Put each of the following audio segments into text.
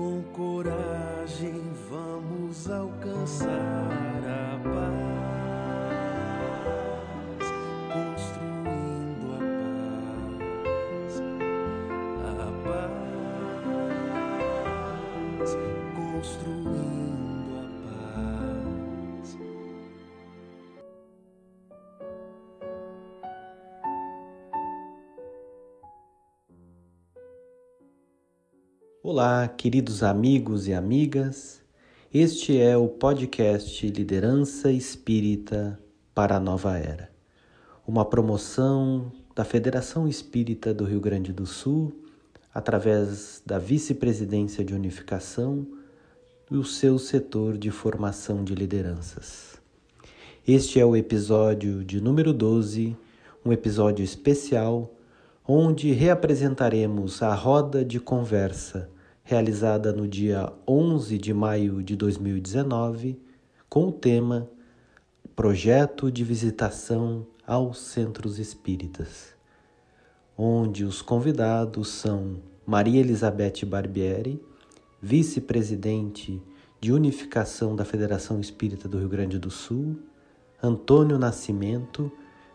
Com coragem vamos alcançar a paz, Olá, queridos amigos e amigas. Este é o podcast Liderança Espírita para a Nova Era, uma promoção da Federação Espírita do Rio Grande do Sul, através da Vice-Presidência de Unificação e o seu setor de formação de lideranças. Este é o episódio de número 12, um episódio especial onde reapresentaremos a roda de conversa realizada no dia 11 de maio de 2019 com o tema Projeto de Visitação aos Centros Espíritas, onde os convidados são Maria Elizabeth Barbieri, vice-presidente de Unificação da Federação Espírita do Rio Grande do Sul, Antônio Nascimento,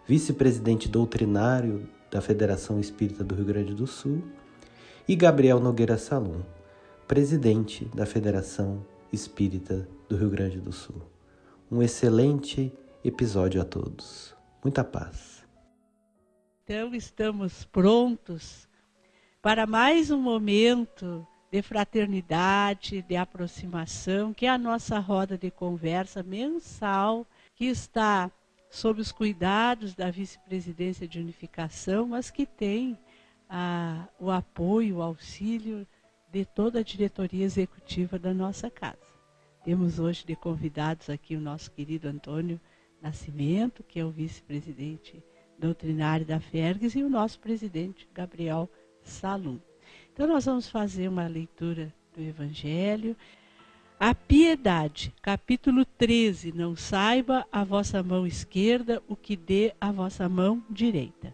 vice-presidente doutrinário da Federação Espírita do Rio Grande do Sul, e Gabriel Nogueira Salum, presidente da Federação Espírita do Rio Grande do Sul. Um excelente episódio a todos. Muita paz. Então, estamos prontos para mais um momento de fraternidade, de aproximação, que é a nossa roda de conversa mensal, que está sob os cuidados da vice-presidência de unificação, mas que tem ah, o apoio, o auxílio de toda a diretoria executiva da nossa casa. Temos hoje de convidados aqui o nosso querido Antônio Nascimento, que é o vice-presidente doutrinário da FERGS, e o nosso presidente Gabriel Salum. Então, nós vamos fazer uma leitura do Evangelho. A piedade, capítulo 13. Não saiba a vossa mão esquerda o que dê a vossa mão direita.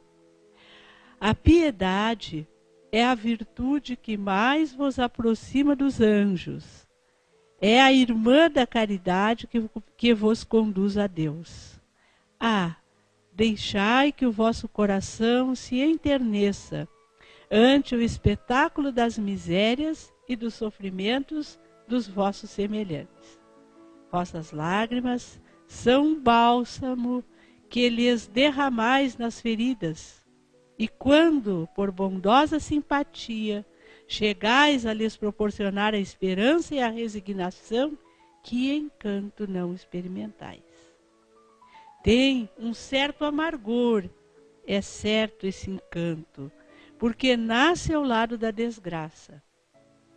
A piedade é a virtude que mais vos aproxima dos anjos. É a irmã da caridade que, que vos conduz a Deus. Ah, deixai que o vosso coração se enterneça ante o espetáculo das misérias e dos sofrimentos dos vossos semelhantes. Vossas lágrimas são um bálsamo que lhes derramais nas feridas. E quando, por bondosa simpatia, chegais a lhes proporcionar a esperança e a resignação, que encanto não experimentais. Tem um certo amargor, é certo esse encanto, porque nasce ao lado da desgraça.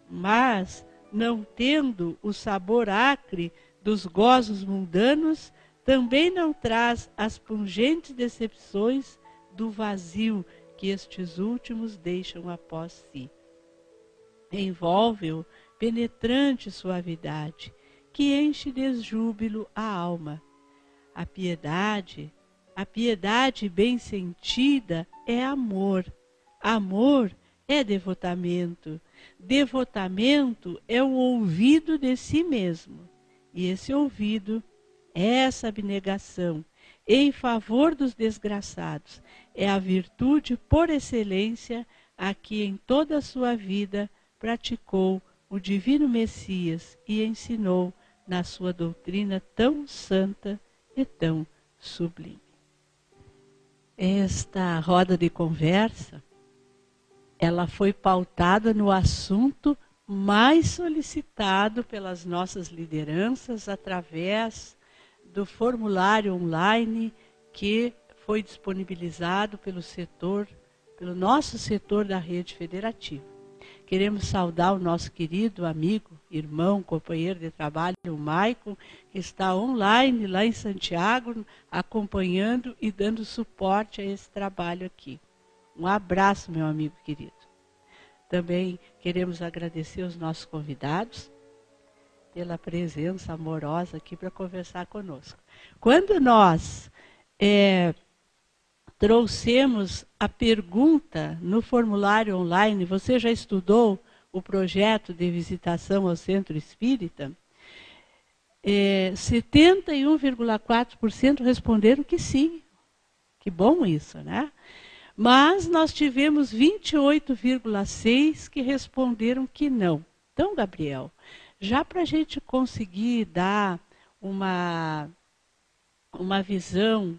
Mas não tendo o sabor acre dos gozos mundanos, também não traz as pungentes decepções do vazio que estes últimos deixam após si. Envolve-o penetrante suavidade, que enche de júbilo a alma. A piedade, a piedade bem sentida é amor. Amor é devotamento. Devotamento é o ouvido de si mesmo. E esse ouvido, essa abnegação em favor dos desgraçados, é a virtude por excelência a que em toda a sua vida praticou o divino Messias e ensinou na sua doutrina tão santa e tão sublime. Esta roda de conversa ela foi pautada no assunto mais solicitado pelas nossas lideranças através do formulário online que foi disponibilizado pelo setor, pelo nosso setor da rede federativa. Queremos saudar o nosso querido amigo, irmão, companheiro de trabalho, o Maicon, que está online lá em Santiago, acompanhando e dando suporte a esse trabalho aqui. Um abraço, meu amigo querido. Também queremos agradecer os nossos convidados pela presença amorosa aqui para conversar conosco. Quando nós é, trouxemos a pergunta no formulário online, você já estudou o projeto de visitação ao centro espírita, é, 71,4% responderam que sim. Que bom isso, né? Mas nós tivemos 28,6% que responderam que não. Então, Gabriel, já para a gente conseguir dar uma, uma visão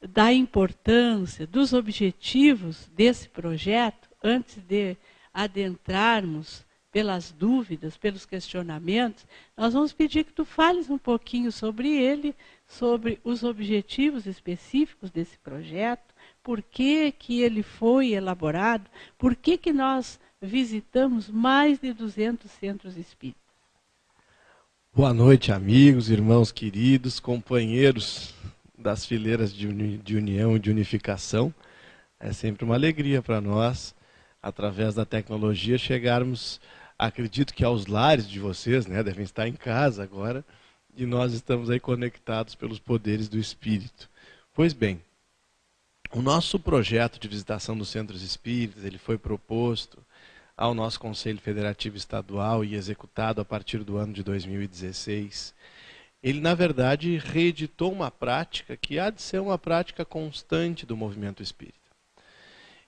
da importância, dos objetivos desse projeto, antes de adentrarmos pelas dúvidas, pelos questionamentos, nós vamos pedir que tu fales um pouquinho sobre ele, sobre os objetivos específicos desse projeto, por que, que ele foi elaborado, por que, que nós visitamos mais de 200 centros espíritas. Boa noite, amigos, irmãos queridos, companheiros das fileiras de, uni de união e de unificação. É sempre uma alegria para nós, através da tecnologia, chegarmos, acredito que aos lares de vocês, né, devem estar em casa agora, e nós estamos aí conectados pelos poderes do Espírito. Pois bem, o nosso projeto de visitação dos centros espíritas, ele foi proposto ao nosso Conselho Federativo Estadual e executado a partir do ano de 2016 ele, na verdade, reeditou uma prática que há de ser uma prática constante do movimento espírita.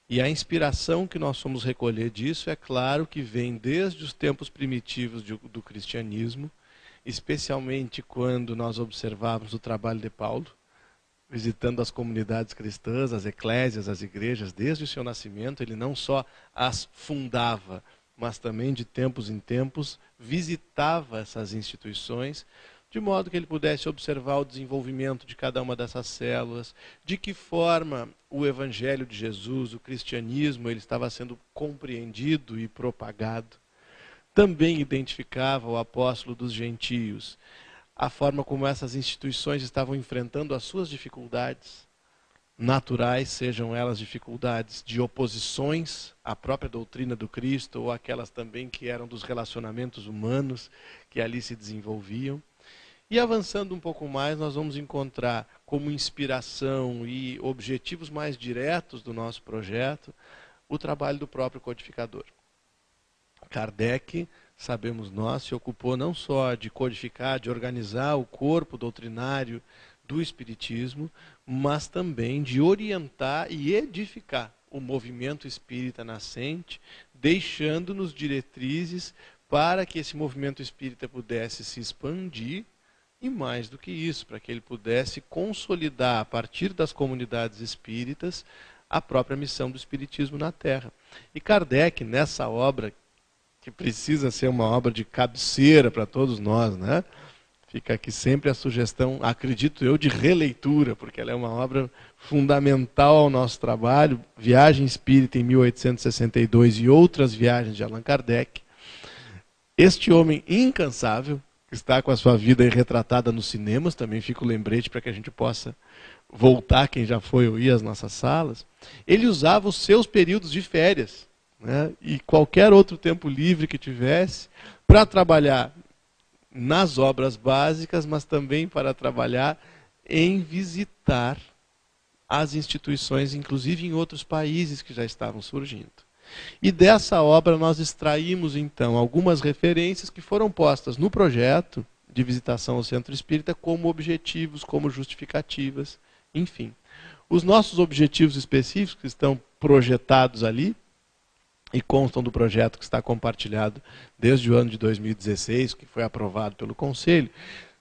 E a inspiração que nós fomos recolher disso, é claro que vem desde os tempos primitivos do, do cristianismo, especialmente quando nós observávamos o trabalho de Paulo, visitando as comunidades cristãs, as eclésias, as igrejas, desde o seu nascimento, ele não só as fundava, mas também de tempos em tempos visitava essas instituições de modo que ele pudesse observar o desenvolvimento de cada uma dessas células, de que forma o evangelho de Jesus, o cristianismo, ele estava sendo compreendido e propagado. Também identificava o apóstolo dos gentios, a forma como essas instituições estavam enfrentando as suas dificuldades naturais, sejam elas dificuldades de oposições à própria doutrina do Cristo ou aquelas também que eram dos relacionamentos humanos que ali se desenvolviam. E avançando um pouco mais, nós vamos encontrar como inspiração e objetivos mais diretos do nosso projeto o trabalho do próprio codificador. Kardec, sabemos nós, se ocupou não só de codificar, de organizar o corpo doutrinário do Espiritismo, mas também de orientar e edificar o movimento espírita nascente, deixando-nos diretrizes para que esse movimento espírita pudesse se expandir e mais do que isso, para que ele pudesse consolidar a partir das comunidades espíritas a própria missão do espiritismo na Terra. E Kardec, nessa obra, que precisa ser uma obra de cabeceira para todos nós, né? Fica aqui sempre a sugestão, acredito eu, de releitura, porque ela é uma obra fundamental ao nosso trabalho. Viagem Espírita em 1862 e outras viagens de Allan Kardec. Este homem incansável, está com a sua vida retratada nos cinemas, também fica o lembrete para que a gente possa voltar, quem já foi ou ir às nossas salas. Ele usava os seus períodos de férias né, e qualquer outro tempo livre que tivesse para trabalhar nas obras básicas, mas também para trabalhar em visitar as instituições, inclusive em outros países que já estavam surgindo. E dessa obra nós extraímos então algumas referências que foram postas no projeto de visitação ao centro espírita como objetivos, como justificativas, enfim. Os nossos objetivos específicos estão projetados ali e constam do projeto que está compartilhado desde o ano de 2016, que foi aprovado pelo Conselho.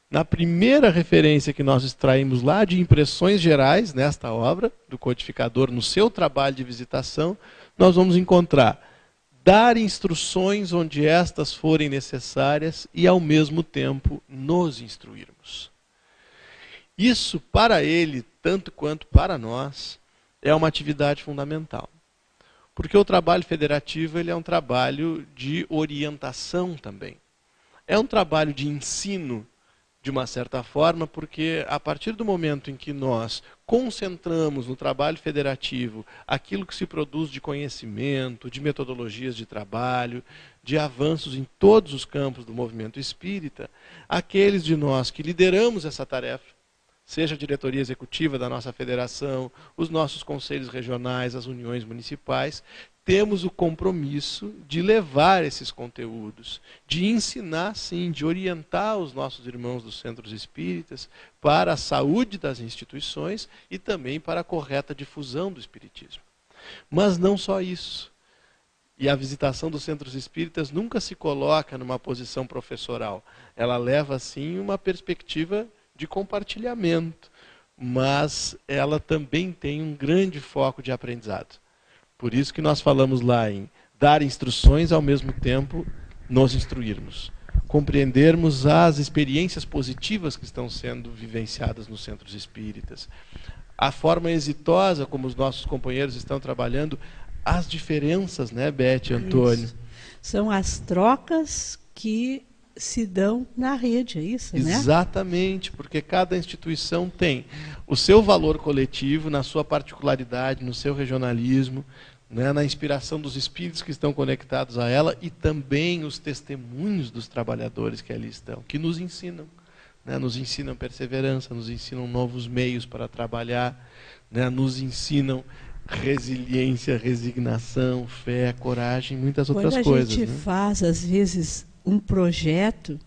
Na primeira referência que nós extraímos lá de impressões gerais nesta obra do codificador no seu trabalho de visitação, nós vamos encontrar dar instruções onde estas forem necessárias e, ao mesmo tempo, nos instruirmos. Isso, para ele, tanto quanto para nós, é uma atividade fundamental. Porque o trabalho federativo ele é um trabalho de orientação também. É um trabalho de ensino de uma certa forma, porque a partir do momento em que nós concentramos no trabalho federativo aquilo que se produz de conhecimento, de metodologias de trabalho, de avanços em todos os campos do movimento espírita, aqueles de nós que lideramos essa tarefa, seja a diretoria executiva da nossa federação, os nossos conselhos regionais, as uniões municipais, temos o compromisso de levar esses conteúdos, de ensinar, sim, de orientar os nossos irmãos dos centros espíritas para a saúde das instituições e também para a correta difusão do espiritismo. Mas não só isso. E a visitação dos centros espíritas nunca se coloca numa posição professoral. Ela leva, sim, uma perspectiva de compartilhamento, mas ela também tem um grande foco de aprendizado. Por isso que nós falamos lá em dar instruções ao mesmo tempo nos instruirmos. Compreendermos as experiências positivas que estão sendo vivenciadas nos centros espíritas. A forma exitosa como os nossos companheiros estão trabalhando, as diferenças, né, Beth Antônio? Isso. São as trocas que se dão na rede, é isso, né? Exatamente, porque cada instituição tem o seu valor coletivo, na sua particularidade, no seu regionalismo, né, na inspiração dos espíritos que estão conectados a ela e também os testemunhos dos trabalhadores que ali estão, que nos ensinam. Né, nos ensinam perseverança, nos ensinam novos meios para trabalhar, né, nos ensinam resiliência, resignação, fé, coragem, muitas outras coisas. Quando a gente né? faz, às vezes, um projeto,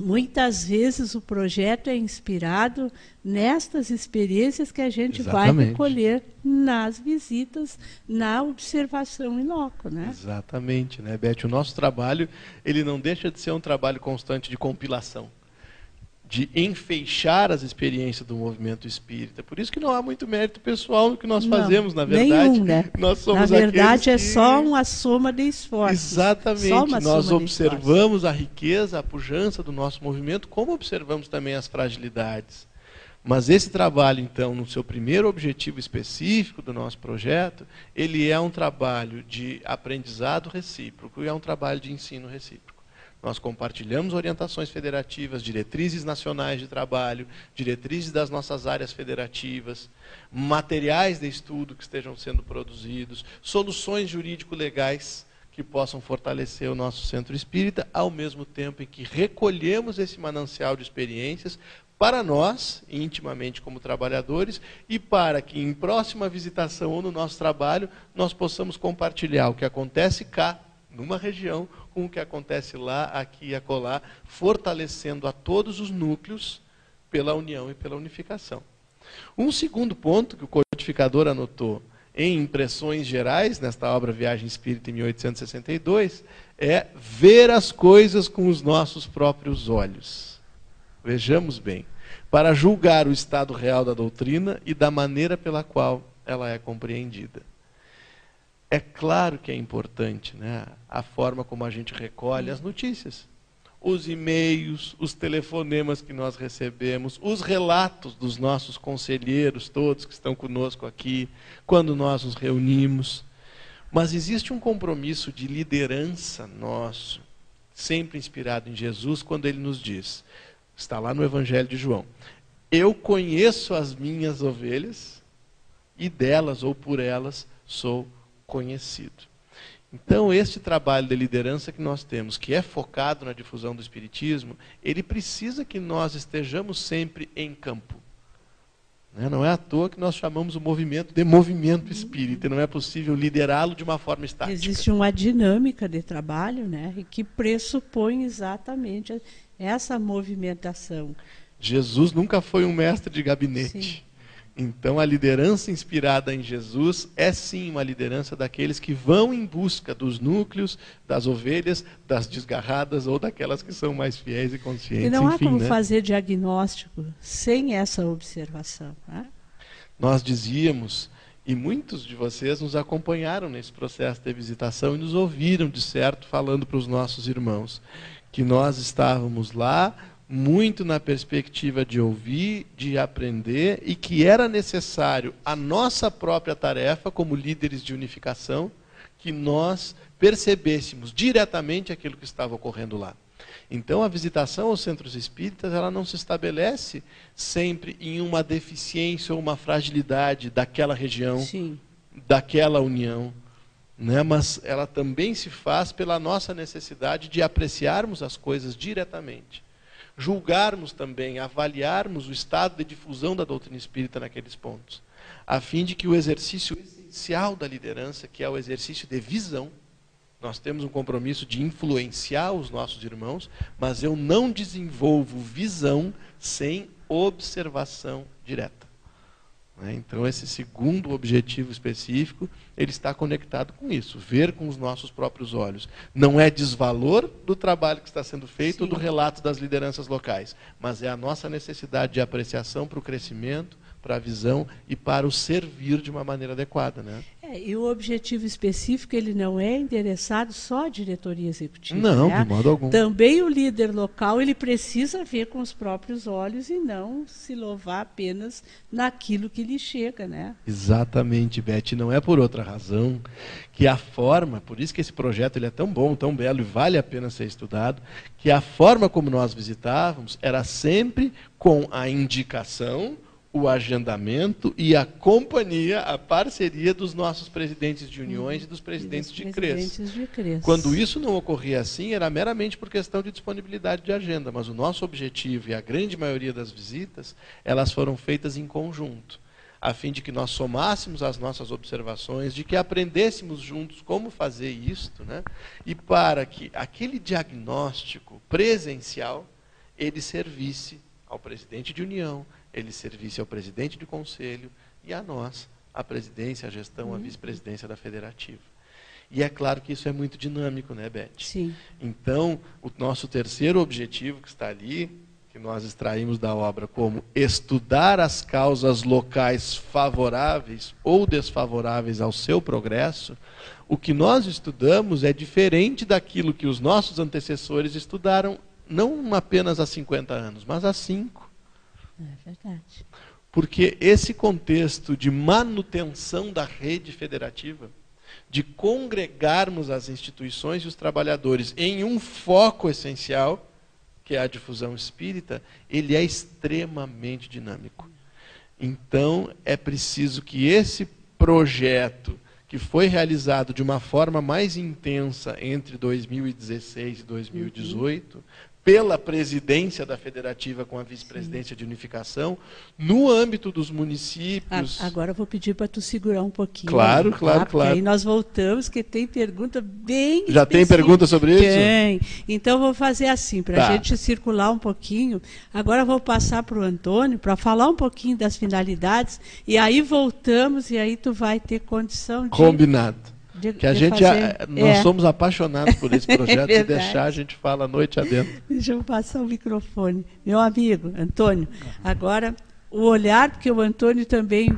muitas vezes o projeto é inspirado nestas experiências que a gente Exatamente. vai recolher nas visitas, na observação em loco, né? Exatamente, né, Beth? O nosso trabalho, ele não deixa de ser um trabalho constante de compilação de enfeixar as experiências do movimento espírita. Por isso que não há muito mérito pessoal no que nós não, fazemos, na verdade. Nenhum, né? Nós somos na verdade é que... só uma soma de esforços. Exatamente. Nós observamos a riqueza, a pujança do nosso movimento, como observamos também as fragilidades. Mas esse trabalho, então, no seu primeiro objetivo específico do nosso projeto, ele é um trabalho de aprendizado recíproco e é um trabalho de ensino recíproco. Nós compartilhamos orientações federativas, diretrizes nacionais de trabalho, diretrizes das nossas áreas federativas, materiais de estudo que estejam sendo produzidos, soluções jurídico-legais que possam fortalecer o nosso centro espírita, ao mesmo tempo em que recolhemos esse manancial de experiências para nós, intimamente como trabalhadores, e para que em próxima visitação ou no nosso trabalho nós possamos compartilhar o que acontece cá numa região com o que acontece lá, aqui e acolá, fortalecendo a todos os núcleos pela união e pela unificação. Um segundo ponto que o codificador anotou em impressões gerais, nesta obra Viagem Espírita em 1862, é ver as coisas com os nossos próprios olhos. Vejamos bem, para julgar o estado real da doutrina e da maneira pela qual ela é compreendida. É claro que é importante né, a forma como a gente recolhe as notícias. Os e-mails, os telefonemas que nós recebemos, os relatos dos nossos conselheiros, todos que estão conosco aqui, quando nós nos reunimos. Mas existe um compromisso de liderança nosso, sempre inspirado em Jesus, quando ele nos diz, está lá no Evangelho de João: Eu conheço as minhas ovelhas e delas ou por elas sou conhecido. Então, este trabalho de liderança que nós temos, que é focado na difusão do Espiritismo, ele precisa que nós estejamos sempre em campo. Né? Não é à toa que nós chamamos o movimento de movimento espírita, não é possível liderá-lo de uma forma estática. Existe uma dinâmica de trabalho né, que pressupõe exatamente essa movimentação. Jesus nunca foi um mestre de gabinete. Sim. Então, a liderança inspirada em Jesus é sim uma liderança daqueles que vão em busca dos núcleos, das ovelhas, das desgarradas ou daquelas que são mais fiéis e conscientes. E não Enfim, há como né? fazer diagnóstico sem essa observação. Né? Nós dizíamos, e muitos de vocês nos acompanharam nesse processo de visitação e nos ouviram, de certo, falando para os nossos irmãos, que nós estávamos lá muito na perspectiva de ouvir, de aprender e que era necessário a nossa própria tarefa como líderes de unificação que nós percebêssemos diretamente aquilo que estava ocorrendo lá. Então a visitação aos centros espíritas, ela não se estabelece sempre em uma deficiência ou uma fragilidade daquela região, Sim. daquela união, né? mas ela também se faz pela nossa necessidade de apreciarmos as coisas diretamente julgarmos também, avaliarmos o estado de difusão da doutrina espírita naqueles pontos, a fim de que o exercício essencial da liderança, que é o exercício de visão. Nós temos um compromisso de influenciar os nossos irmãos, mas eu não desenvolvo visão sem observação direta. Né? Então, esse segundo objetivo específico, ele está conectado com isso, ver com os nossos próprios olhos. Não é desvalor do trabalho que está sendo feito ou do relato das lideranças locais, mas é a nossa necessidade de apreciação para o crescimento, para a visão e para o servir de uma maneira adequada. Né? É, e o objetivo específico ele não é endereçado só à diretoria executiva. Não, né? de modo algum. Também o líder local ele precisa ver com os próprios olhos e não se louvar apenas naquilo que lhe chega, né? Exatamente, Beth. Não é por outra razão que a forma, por isso que esse projeto ele é tão bom, tão belo e vale a pena ser estudado, que a forma como nós visitávamos era sempre com a indicação o agendamento e a companhia, a parceria dos nossos presidentes de uniões e dos presidentes, E de, dos CRES. presidentes de CRES. Quando isso não ocorria assim, era meramente por questão de disponibilidade de agenda, mas o nosso objetivo e a grande maioria das visitas, elas foram feitas em conjunto, a fim de que nós somássemos as nossas observações, de que aprendêssemos juntos como fazer isto, né? E para que aquele diagnóstico presencial ele servisse ao presidente de união, ele servisse ao presidente de conselho e a nós, a presidência, a gestão, a vice-presidência da federativa. E é claro que isso é muito dinâmico, né, Beth? Sim. Então, o nosso terceiro objetivo que está ali, que nós extraímos da obra como estudar as causas locais favoráveis ou desfavoráveis ao seu progresso, o que nós estudamos é diferente daquilo que os nossos antecessores estudaram não apenas há 50 anos, mas há 5. É verdade. Porque esse contexto de manutenção da rede federativa, de congregarmos as instituições e os trabalhadores em um foco essencial, que é a difusão espírita, ele é extremamente dinâmico. Então, é preciso que esse projeto, que foi realizado de uma forma mais intensa entre 2016 e 2018, pela presidência da federativa com a vice-presidência de unificação, no âmbito dos municípios. Agora eu vou pedir para tu segurar um pouquinho. Claro, tá? claro, Porque claro. Aí nós voltamos, que tem pergunta bem. Já tem específica. pergunta sobre isso? Tem. Então vou fazer assim, para a Tá. gente circular um pouquinho. Agora eu vou passar para o Antônio para falar um pouquinho das finalidades. E aí voltamos, e aí tu vai ter condição de. Combinado. De- Que a gente, fazer- a- nós É. somos apaixonados por esse projeto. Se verdade. deixar, a gente fala a noite adentro. Deixa eu passar o microfone. Meu amigo, Antônio, agora o olhar, porque o Antônio também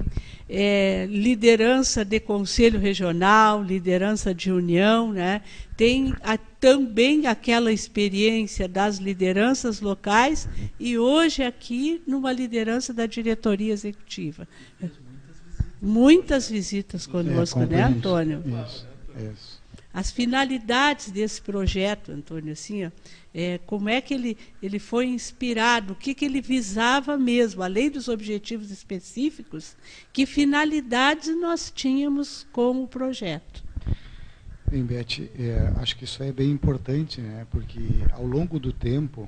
é liderança de conselho regional, liderança de união, né? tem a- também aquela experiência das lideranças locais e hoje aqui numa liderança da diretoria executiva. Muitas visitas conosco, É, né. Antônio? Isso, isso. As finalidades desse projeto, Antônio, assim, ó, é, como é que ele, ele foi inspirado, o que, que ele visava mesmo, além dos objetivos específicos, que finalidades nós tínhamos com o projeto. Bem, Beth, é, acho que isso é bem importante, né? porque ao longo do tempo,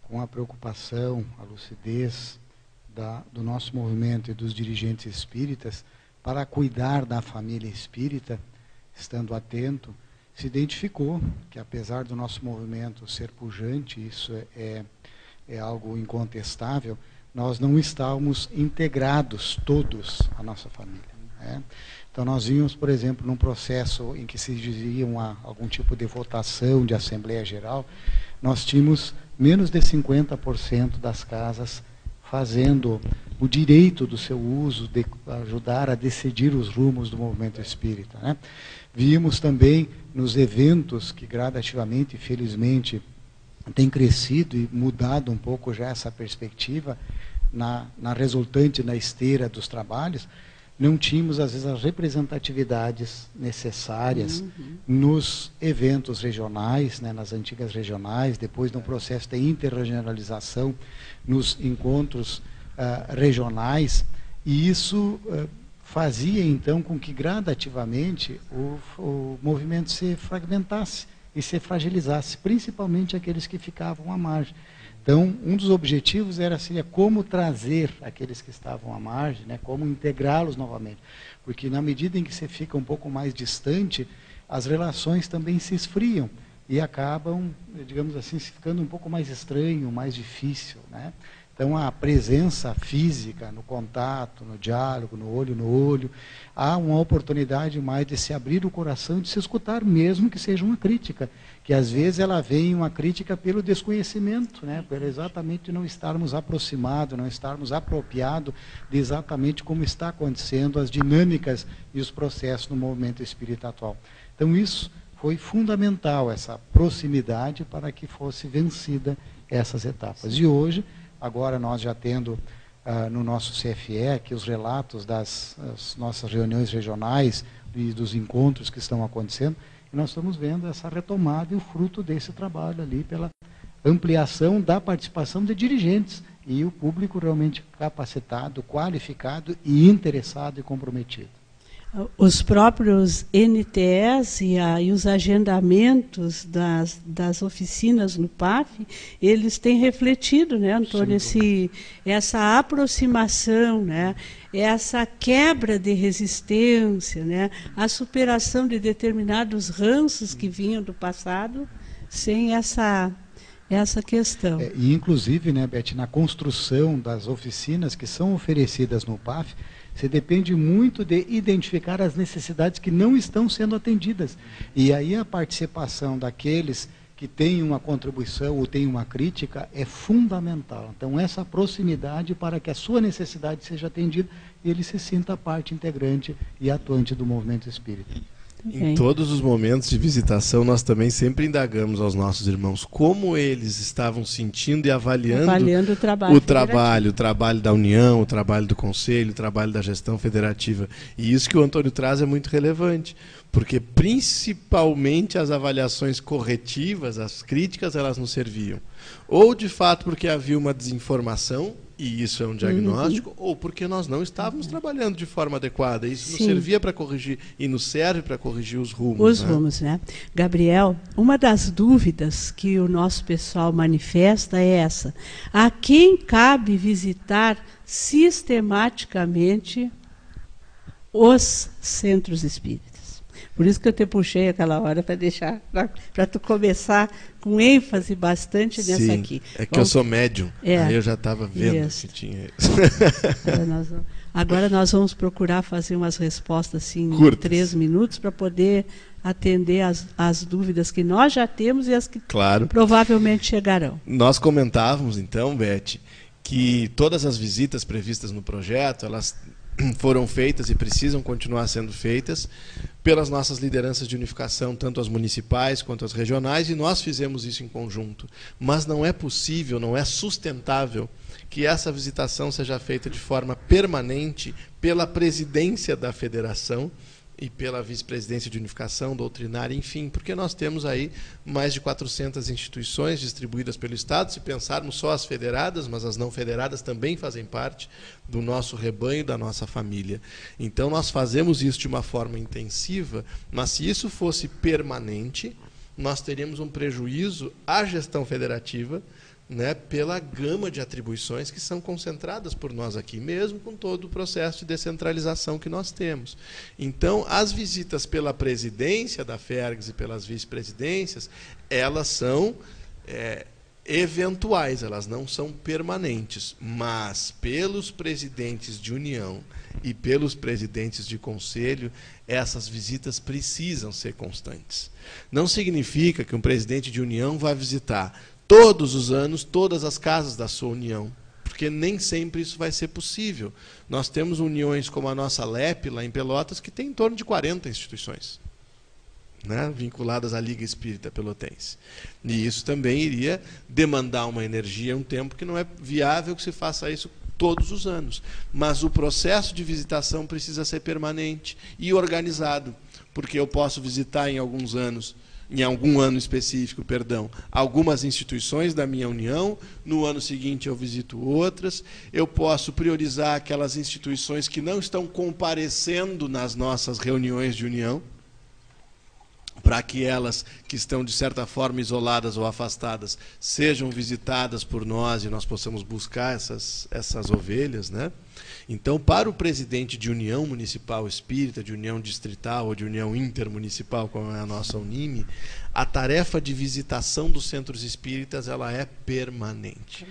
com a preocupação, a lucidez da, do nosso movimento e dos dirigentes espíritas, para cuidar da família espírita, estando atento, se identificou que, apesar do nosso movimento ser pujante, isso é, é, é algo incontestável, nós não estávamos integrados todos à nossa família. né? Então, nós vimos, por exemplo, num processo em que se dizia uma, algum tipo de votação de Assembleia Geral, nós tínhamos menos de 50% das casas fazendo o direito do seu uso, de ajudar a decidir os rumos do movimento espírita. Né? Vimos também nos eventos que gradativamente, felizmente, tem crescido e mudado um pouco já essa perspectiva na, na resultante na esteira dos trabalhos, não tínhamos às vezes as representatividades necessárias nos eventos regionais, né, nas antigas regionais, depois no processo de interregionalização, nos encontros ah, regionais, e isso ah, fazia então com que gradativamente o, o movimento se fragmentasse e se fragilizasse, principalmente aqueles que ficavam à margem. Então, um dos objetivos era seria como trazer aqueles que estavam à margem, né, como integrá-los novamente. Porque na medida em que você fica um pouco mais distante, as relações também se esfriam e acabam, digamos assim, ficando um pouco mais estranho, mais difícil, né? Então, a presença física, no contato, no diálogo, no olho no olho, há uma oportunidade mais de se abrir o coração de se escutar, mesmo que seja uma crítica. Que às vezes ela vem uma crítica pelo desconhecimento, né? por exatamente não estarmos aproximados, não estarmos apropriados de exatamente como está acontecendo as dinâmicas e os processos no movimento espírita atual. Então, isso foi fundamental, essa proximidade, para que fosse vencida essas etapas. E hoje Agora nós já tendo uh, no nosso CFE aqui os relatos das nossas reuniões regionais e dos encontros que estão acontecendo, e nós estamos vendo essa retomada e o fruto desse trabalho ali pela ampliação da participação de dirigentes e o público realmente capacitado, qualificado e interessado e comprometido os próprios NTS e, a, e os agendamentos das, das, oficinas no PAF, eles têm refletido, né, Antônio, esse, essa aproximação, né, essa quebra de resistência, né, a superação de determinados ranços que vinham do passado, sem essa essa questão. É, e inclusive, né, Beth, na construção das oficinas que são oferecidas no PAF, você depende muito de identificar as necessidades que não estão sendo atendidas. E aí a participação daqueles que têm uma contribuição ou têm uma crítica é fundamental. Então, essa proximidade para que a sua necessidade seja atendida e ele se sinta parte integrante e atuante do movimento espírita. Em todos os momentos de visitação, nós também sempre indagamos aos nossos irmãos como eles estavam sentindo e avaliando, avaliando o, trabalho, o trabalho, o trabalho da União, o trabalho do Conselho, o trabalho da gestão federativa. E isso que o Antônio traz é muito relevante, porque principalmente as avaliações corretivas, as críticas, elas nos serviam. Ou de fato porque havia uma desinformação e isso é um diagnóstico, uhum. ou porque nós não estávamos trabalhando de forma adequada. Isso Sim. nos servia para corrigir e nos serve para corrigir os rumos. Os né? rumos, né? Gabriel, uma das dúvidas que o nosso pessoal manifesta é essa: a quem cabe visitar sistematicamente os centros espíritas? Por isso que eu te puxei aquela hora para deixar, para tu começar com ênfase bastante nessa Sim, aqui. É que Bom, eu sou médium, é, aí eu já estava vendo isso. que tinha isso. Agora nós, agora nós vamos procurar fazer umas respostas assim Curtas. em três minutos para poder atender as, as dúvidas que nós já temos e as que claro. provavelmente chegarão. Nós comentávamos então, Beth, que todas as visitas previstas no projeto, elas foram feitas e precisam continuar sendo feitas pelas nossas lideranças de unificação, tanto as municipais quanto as regionais, e nós fizemos isso em conjunto. Mas não é possível, não é sustentável que essa visitação seja feita de forma permanente pela presidência da federação e pela vice-presidência de unificação doutrinária, enfim, porque nós temos aí mais de 400 instituições distribuídas pelo Estado, se pensarmos só as federadas, mas as não federadas também fazem parte do nosso rebanho, da nossa família. Então nós fazemos isso de uma forma intensiva, mas se isso fosse permanente, nós teríamos um prejuízo à gestão federativa, né, pela gama de atribuições que são concentradas por nós aqui, mesmo com todo o processo de descentralização que nós temos. Então, as visitas pela presidência da FERGS e pelas vice-presidências, elas são é, eventuais, elas não são permanentes, mas pelos presidentes de união e pelos presidentes de conselho, essas visitas precisam ser constantes. Não significa que um presidente de união vai visitar todos os anos todas as casas da sua união, porque nem sempre isso vai ser possível. Nós temos uniões como a nossa LEP, lá em Pelotas, que tem em torno de 40 instituições. Né, vinculadas à Liga Espírita Pelotense. E isso também iria demandar uma energia, um tempo que não é viável que se faça isso todos os anos. Mas o processo de visitação precisa ser permanente e organizado, porque eu posso visitar em alguns anos em algum ano específico, perdão, algumas instituições da minha união, no ano seguinte eu visito outras, eu posso priorizar aquelas instituições que não estão comparecendo nas nossas reuniões de união, para que elas que estão de certa forma isoladas ou afastadas sejam visitadas por nós e nós possamos buscar essas, essas ovelhas, né? Então, para o presidente de União Municipal Espírita, de União Distrital ou de União Intermunicipal, como é a nossa Unime, a tarefa de visitação dos centros espíritas ela é permanente.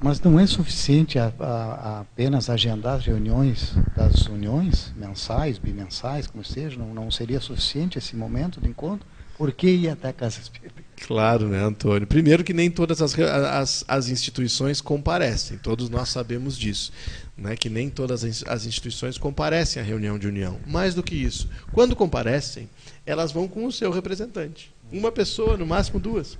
Mas não é suficiente a, a, a apenas agendar as reuniões das uniões, mensais, bimensais, como seja? Não, não seria suficiente esse momento de encontro? Por que ir até a Casa Espírita? Claro, né, Antônio? Primeiro que nem todas as, as, as instituições comparecem, todos nós sabemos disso. Né, que nem todas as instituições comparecem à reunião de união. Mais do que isso, quando comparecem, elas vão com o seu representante. Uma pessoa, no máximo duas.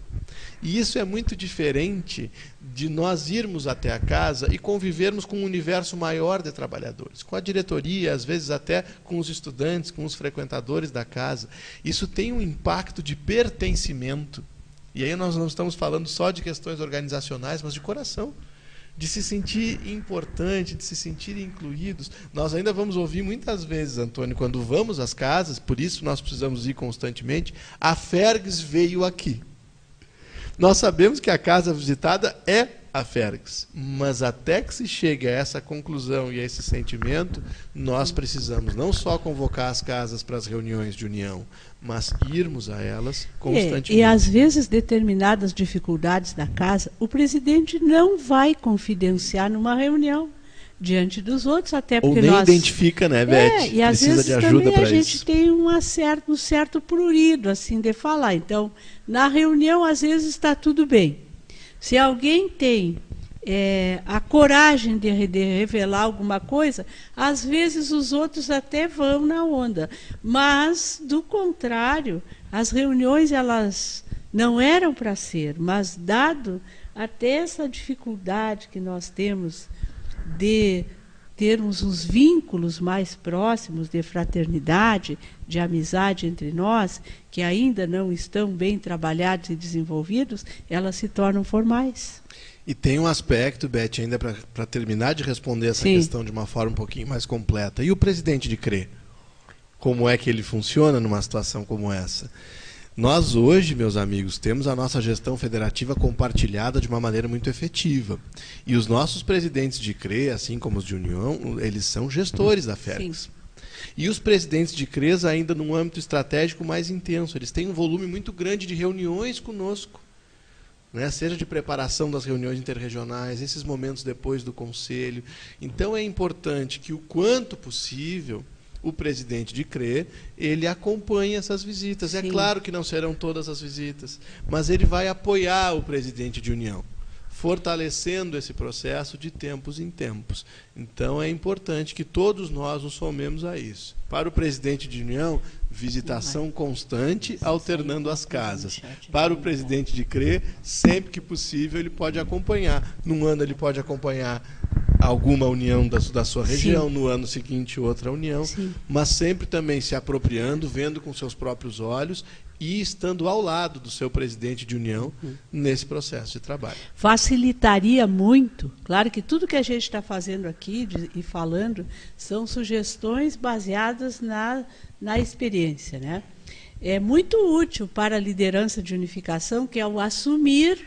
E isso é muito diferente de nós irmos até a casa e convivermos com um universo maior de trabalhadores, com a diretoria, às vezes até com os estudantes, com os frequentadores da casa. Isso tem um impacto de pertencimento. E aí nós não estamos falando só de questões organizacionais, mas de coração de se sentir importante, de se sentir incluídos. Nós ainda vamos ouvir muitas vezes, Antônio, quando vamos às casas, por isso nós precisamos ir constantemente, a Fergs veio aqui. Nós sabemos que a casa visitada é a Fergs, mas até que se chegue a essa conclusão e a esse sentimento, nós precisamos não só convocar as casas para as reuniões de união, mas irmos a elas constantemente. É, e às vezes determinadas dificuldades da casa, o presidente não vai confidenciar numa reunião diante dos outros, até porque Ou nem nós... identifica, né, Beth? É, e às Precisa vezes também a gente isso. tem uma certa, um certo prurido assim de falar. Então, na reunião às vezes está tudo bem. Se alguém tem é, a coragem de, de, revelar alguma coisa, às vezes os outros até vão na onda. Mas, do contrário, as reuniões elas não eram para ser, mas dado até essa dificuldade que nós temos de termos os vínculos mais próximos de fraternidade, de amizade entre nós, que ainda não estão bem trabalhados e desenvolvidos, elas se tornam formais. E tem um aspecto, Beth, ainda para terminar de responder essa Sim. questão de uma forma um pouquinho mais completa. E o presidente de CRE? Como é que ele funciona numa situação como essa? Nós hoje, meus amigos, temos a nossa gestão federativa compartilhada de uma maneira muito efetiva. E os nossos presidentes de CRE, assim como os de União, eles são gestores da FERX. E os presidentes de CREs ainda num âmbito estratégico mais intenso. Eles têm um volume muito grande de reuniões conosco. Né? Seja de preparação das reuniões interregionais, esses momentos depois do conselho. Então é importante que o quanto possível o presidente de CRE, ele acompanha essas visitas. É Sim. claro que não serão todas as visitas, mas ele vai apoiar o presidente de união, fortalecendo esse processo de tempos em tempos. Então é importante que todos nós nos somemos a isso. Para o presidente de união, visitação constante, alternando as casas. Para o presidente de CRE, sempre que possível, ele pode acompanhar. Num ano ele pode acompanhar alguma união da, da sua região, Sim. no ano seguinte outra união, Sim. mas sempre também se apropriando, vendo com seus próprios olhos e estando ao lado do seu presidente de união Uhum. nesse processo de trabalho. facilitaria muito. Claro que tudo que a gente está fazendo aqui de- e falando são sugestões baseadas na, na experiência. Né? É muito útil para a liderança de unificação, que é o assumir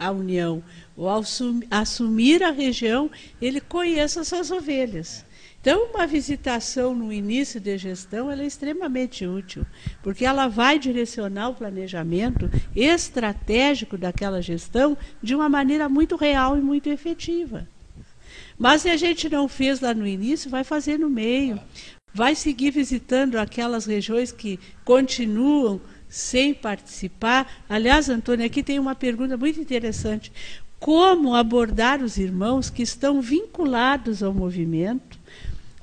a união, ou ao assum- assumir a região, ele conheça suas ovelhas. Então, uma visitação no início de gestão é extremamente útil, porque ela vai direcionar o planejamento estratégico daquela gestão de uma maneira muito real e muito efetiva. Mas se a gente não fez lá no início, vai fazer no meio. Vai seguir visitando aquelas regiões que continuam sem participar. Aliás, Antônio, aqui tem uma pergunta muito interessante. Como abordar os irmãos que estão vinculados ao movimento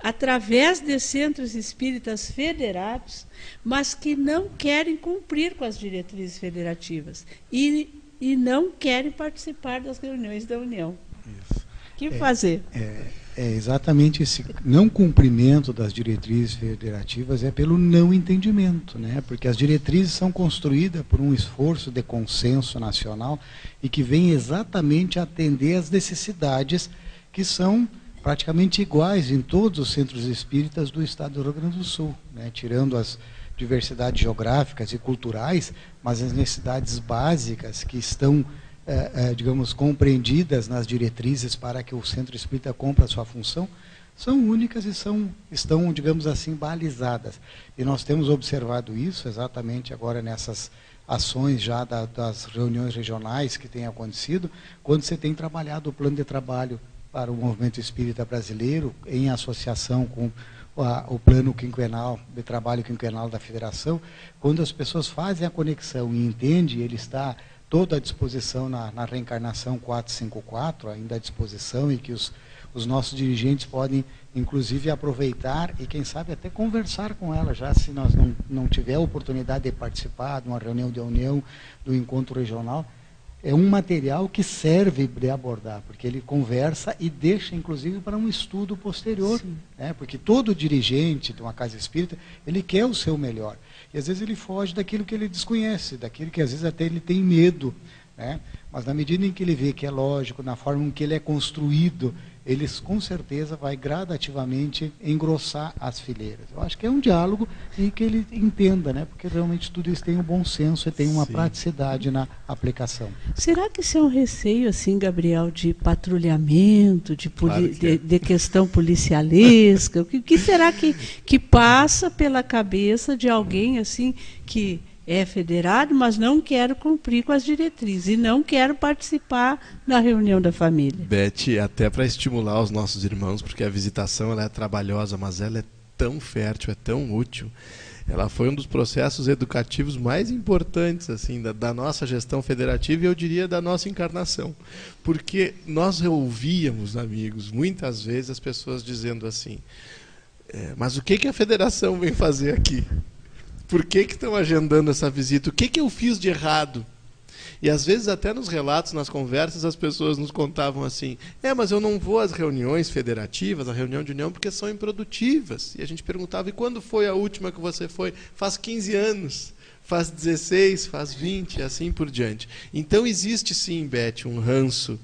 através de centros espíritas federados, mas que não querem cumprir com as diretrizes federativas e, e não querem participar das reuniões da União. O que fazer? É, é exatamente esse não cumprimento das diretrizes federativas é pelo não entendimento, né? Porque as diretrizes são construídas por um esforço de consenso nacional e que vem exatamente atender às necessidades que são praticamente iguais em todos os centros espíritas do estado do Rio Grande do Sul, né? tirando as diversidades geográficas e culturais, mas as necessidades básicas que estão, eh, eh, digamos, compreendidas nas diretrizes para que o centro espírita cumpra a sua função, são únicas e são, estão, digamos assim, balizadas. E nós temos observado isso exatamente agora nessas ações já da, das reuniões regionais que têm acontecido, quando você tem trabalhado o plano de trabalho para o movimento espírita brasileiro, em associação com a, o plano quinquenal, de trabalho quinquenal da federação, quando as pessoas fazem a conexão e entendem, ele está todo à disposição na, na reencarnação 454, ainda à disposição, e que os, os nossos dirigentes podem inclusive aproveitar e quem sabe até conversar com ela, já se nós não, não tiver a oportunidade de participar de uma reunião de união, do encontro regional, é um material que serve de abordar, porque ele conversa e deixa, inclusive, para um estudo posterior. Né? Porque todo dirigente de uma casa espírita, ele quer o seu melhor. E às vezes ele foge daquilo que ele desconhece, daquilo que às vezes até ele tem medo. Né? Mas na medida em que ele vê que é lógico, na forma em que ele é construído, eles com certeza vai gradativamente engrossar as fileiras. Eu acho que é um diálogo em que ele entenda, né? Porque realmente tudo isso tem um bom senso e tem uma Sim. praticidade na aplicação. Será que isso é um receio, assim, Gabriel, de patrulhamento, de, claro que de, é. de, questão policialesca? o que, que será que, que passa pela cabeça de alguém assim que é federado, mas não quero cumprir com as diretrizes e não quero participar da reunião da família. Beth, até para estimular os nossos irmãos, porque a visitação ela é trabalhosa, mas ela é tão fértil, é tão útil. Ela foi um dos processos educativos mais importantes assim da, da nossa gestão federativa e eu diria da nossa encarnação, porque nós ouvíamos, amigos, muitas vezes as pessoas dizendo assim: é, mas o que que a federação vem fazer aqui? Por que, estão agendando essa visita? O que, que eu fiz de errado? E às vezes, até nos relatos, nas conversas, as pessoas nos contavam assim: é, mas eu não vou às reuniões federativas, à reunião de união, porque são improdutivas. E a gente perguntava: e quando foi a última que você foi? Faz 15 anos, faz 16, faz 20, e assim por diante. Então existe sim, Beth, um ranço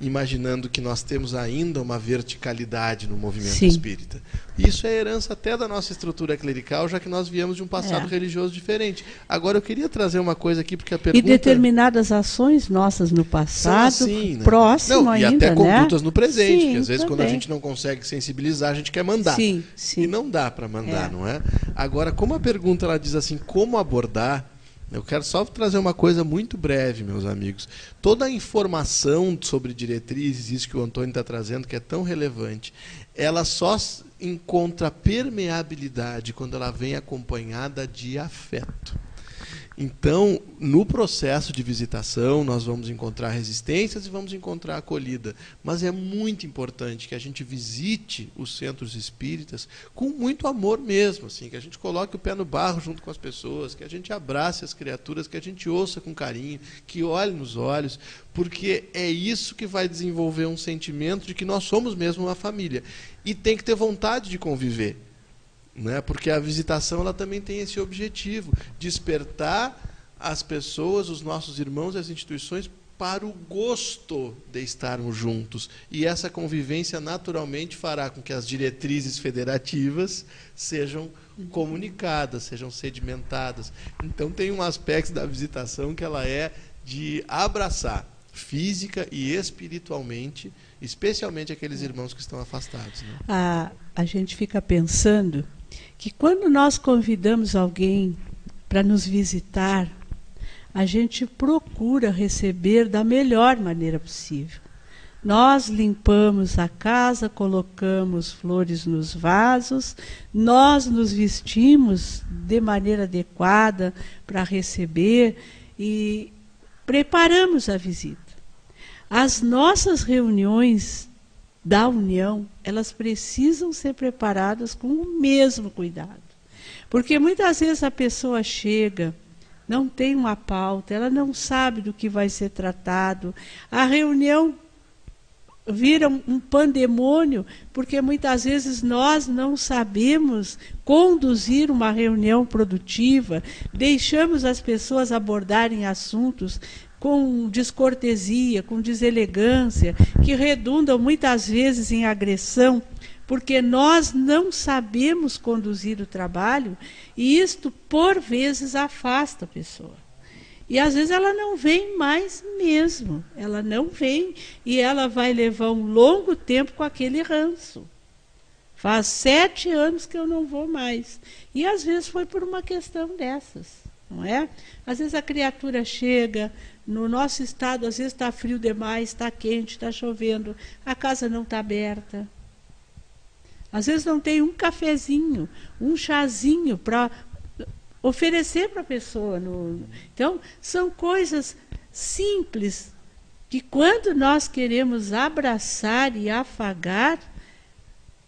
imaginando que nós temos ainda uma verticalidade no movimento Sim. espírita. Isso é herança até da nossa estrutura clerical, já que nós viemos de um passado é. religioso diferente. Agora eu queria trazer uma coisa aqui porque a pergunta E determinadas ações nossas no passado, assim, né? próximo não, ainda, e até né? condutas no presente, sim, que às vezes também. quando a gente não consegue sensibilizar, a gente quer mandar. Sim, sim. E não dá para mandar, é. não é? Agora, como a pergunta ela diz assim, como abordar eu quero só trazer uma coisa muito breve, meus amigos. Toda a informação sobre diretrizes, isso que o Antônio está trazendo, que é tão relevante, ela só encontra permeabilidade quando ela vem acompanhada de afeto. Então, no processo de visitação, nós vamos encontrar resistências e vamos encontrar acolhida. Mas é muito importante que a gente visite os centros espíritas com muito amor mesmo, assim, que a gente coloque o pé no barro junto com as pessoas, que a gente abrace as criaturas, que a gente ouça com carinho, que olhe nos olhos, porque é isso que vai desenvolver um sentimento de que nós somos mesmo uma família. E tem que ter vontade de conviver né? Porque a visitação ela também tem esse objetivo, despertar as pessoas, os nossos irmãos as instituições para o gosto de estarmos juntos. E essa convivência naturalmente fará com que as diretrizes federativas sejam comunicadas, sejam sedimentadas. Então tem um aspecto da visitação que ela é de abraçar física e espiritualmente, especialmente aqueles irmãos que estão afastados. Né? A, a gente fica pensando que quando nós convidamos alguém para nos visitar, a gente procura receber da melhor maneira possível. Nós limpamos a casa, colocamos flores nos vasos, nós nos vestimos de maneira adequada para receber e preparamos a visita. As nossas reuniões da união, elas precisam ser preparadas com o mesmo cuidado. Porque muitas vezes a pessoa chega, não tem uma pauta, ela não sabe do que vai ser tratado. A reunião vira um pandemônio, porque muitas vezes nós não sabemos conduzir uma reunião produtiva, deixamos as pessoas abordarem assuntos com descortesia, com deselegância, que redundam muitas vezes em agressão porque nós não sabemos conduzir o trabalho e isto, por vezes, afasta a pessoa. E às vezes ela não vem mais mesmo, ela não vem e ela vai levar um longo tempo com aquele ranço. Faz sete anos que eu não vou mais. E às vezes foi por uma questão dessas, não é? Às vezes a criatura chega, no nosso estado, às vezes está frio demais, está quente, está chovendo, a casa não está aberta. Às vezes não tem um cafezinho, um chazinho para oferecer para a pessoa. No... Então, são coisas simples que quando nós queremos abraçar e afagar,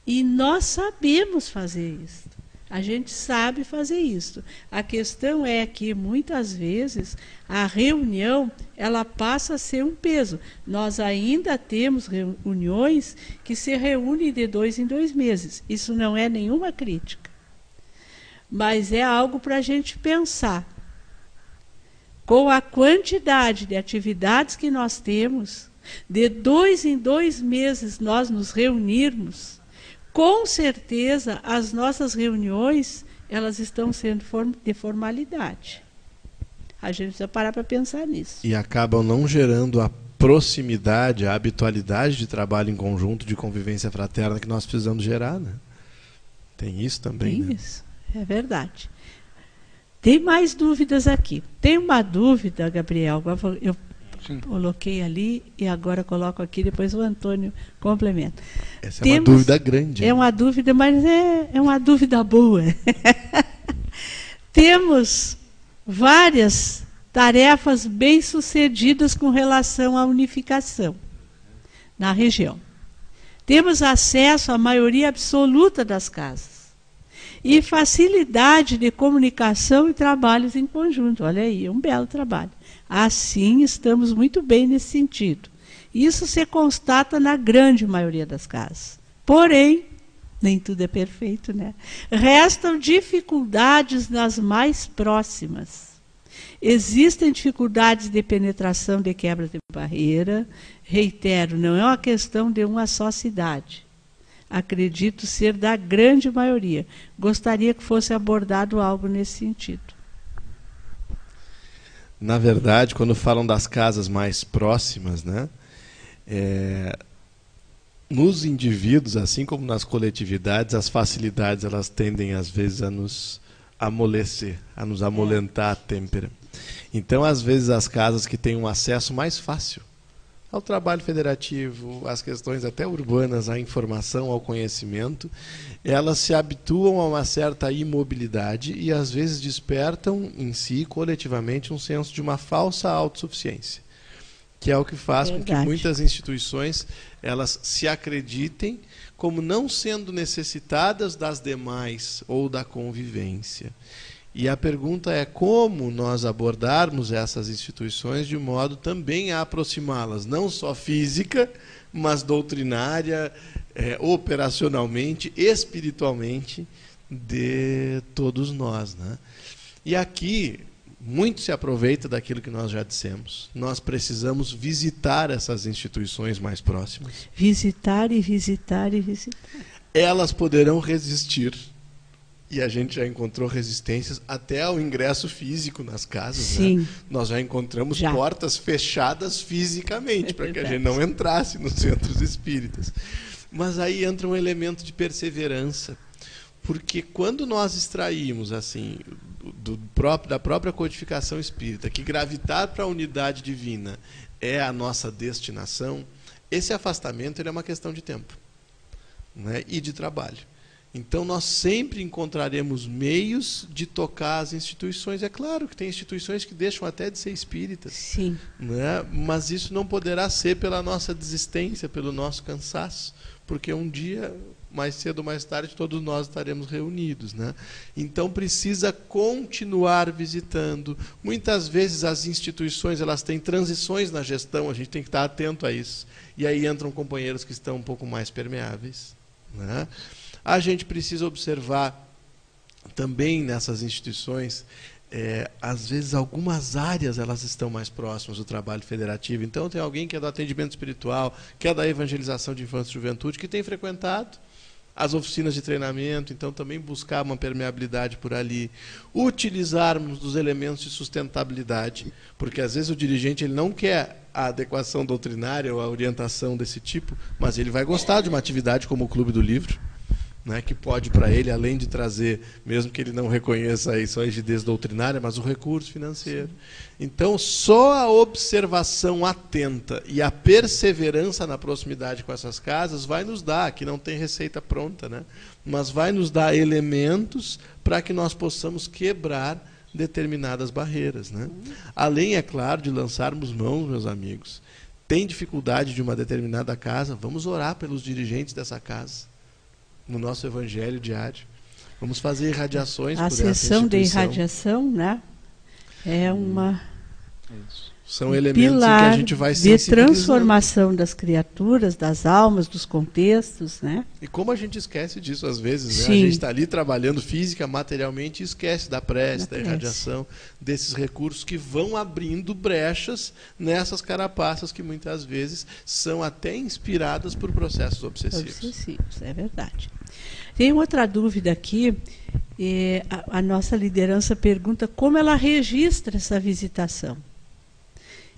e nós sabemos fazer isso. A gente sabe fazer isso. A questão é que muitas vezes a reunião ela passa a ser um peso. Nós ainda temos reuniões que se reúnem de dois em dois meses. Isso não é nenhuma crítica mas é algo para a gente pensar. Com a quantidade de atividades que nós temos, de dois em dois meses nós nos reunirmos, com certeza as nossas reuniões elas estão sendo de formalidade. A gente precisa parar para pensar nisso. E acabam não gerando a proximidade, a habitualidade de trabalho em conjunto, de convivência fraterna que nós precisamos gerar, né? Tem isso também. Tem né? isso. É verdade. Tem mais dúvidas aqui. Tem uma dúvida, Gabriel. Eu Sim. coloquei ali e agora coloco aqui, depois o Antônio complementa. Essa Temos, é uma dúvida grande. É uma dúvida, mas é, é uma dúvida boa. Temos várias tarefas bem-sucedidas com relação à unificação na região. Temos acesso à maioria absoluta das casas e facilidade de comunicação e trabalhos em conjunto. Olha aí, um belo trabalho. Assim, estamos muito bem nesse sentido. Isso se constata na grande maioria das casas. Porém, nem tudo é perfeito, né? Restam dificuldades nas mais próximas. Existem dificuldades de penetração de quebra de barreira. Reitero, não é uma questão de uma só cidade acredito ser da grande maioria. Gostaria que fosse abordado algo nesse sentido. Na verdade, quando falam das casas mais próximas, né, é, nos indivíduos, assim como nas coletividades, as facilidades elas tendem às vezes a nos amolecer, a nos amolentar a têmpera. Então, às vezes, as casas que têm um acesso mais fácil ao trabalho federativo, às questões até urbanas, à informação, ao conhecimento, elas se habituam a uma certa imobilidade e às vezes despertam em si, coletivamente, um senso de uma falsa autossuficiência, que é o que faz Verdade. com que muitas instituições elas se acreditem como não sendo necessitadas das demais ou da convivência. E a pergunta é como nós abordarmos essas instituições de modo também a aproximá-las, não só física, mas doutrinária, é, operacionalmente, espiritualmente, de todos nós. Né? E aqui, muito se aproveita daquilo que nós já dissemos. Nós precisamos visitar essas instituições mais próximas. Visitar e visitar e visitar. Elas poderão resistir e a gente já encontrou resistências até ao ingresso físico nas casas. Né? Sim. Né? Nós já encontramos já. portas fechadas fisicamente para que a gente não entrasse nos centros espíritas. Mas aí entra um elemento de perseverança, porque quando nós extraímos assim do próprio, da própria codificação espírita que gravitar para a unidade divina é a nossa destinação, esse afastamento é uma questão de tempo né? e de trabalho. Então, nós sempre encontraremos meios de tocar as instituições. É claro que tem instituições que deixam até de ser espíritas. Sim. Né? Mas isso não poderá ser pela nossa desistência, pelo nosso cansaço. Porque um dia, mais cedo ou mais tarde, todos nós estaremos reunidos. Né? Então, precisa continuar visitando. Muitas vezes as instituições elas têm transições na gestão, a gente tem que estar atento a isso. E aí entram companheiros que estão um pouco mais permeáveis. Né? A gente precisa observar também nessas instituições, é, às vezes algumas áreas elas estão mais próximas do trabalho federativo. Então tem alguém que é do atendimento espiritual, que é da evangelização de infância e juventude, que tem frequentado as oficinas de treinamento, então também buscar uma permeabilidade por ali, utilizarmos dos elementos de sustentabilidade, porque às vezes o dirigente ele não quer a adequação doutrinária ou a orientação desse tipo, mas ele vai gostar de uma atividade como o Clube do Livro, né, que pode para ele, além de trazer, mesmo que ele não reconheça só a rigidez doutrinária, mas o recurso financeiro. Então, só a observação atenta e a perseverança na proximidade com essas casas vai nos dar, que não tem receita pronta, né, mas vai nos dar elementos para que nós possamos quebrar determinadas barreiras. Né? Além, é claro, de lançarmos mãos, meus amigos. Tem dificuldade de uma determinada casa, vamos orar pelos dirigentes dessa casa no nosso evangelho diário. Vamos fazer irradiações a por essa sessão de irradiação, né? É uma São elementos em que a gente vai de transformação das criaturas, das almas, dos contextos, né? E como a gente esquece disso às vezes, né? A gente está ali trabalhando física, materialmente, e esquece da prece, Da da irradiação, desses recursos que vão abrindo brechas nessas carapaças que muitas vezes são até inspiradas por processos obsessivos. Obsessivos, é verdade. Tem outra dúvida aqui. eh, a, a nossa liderança pergunta como ela registra essa visitação.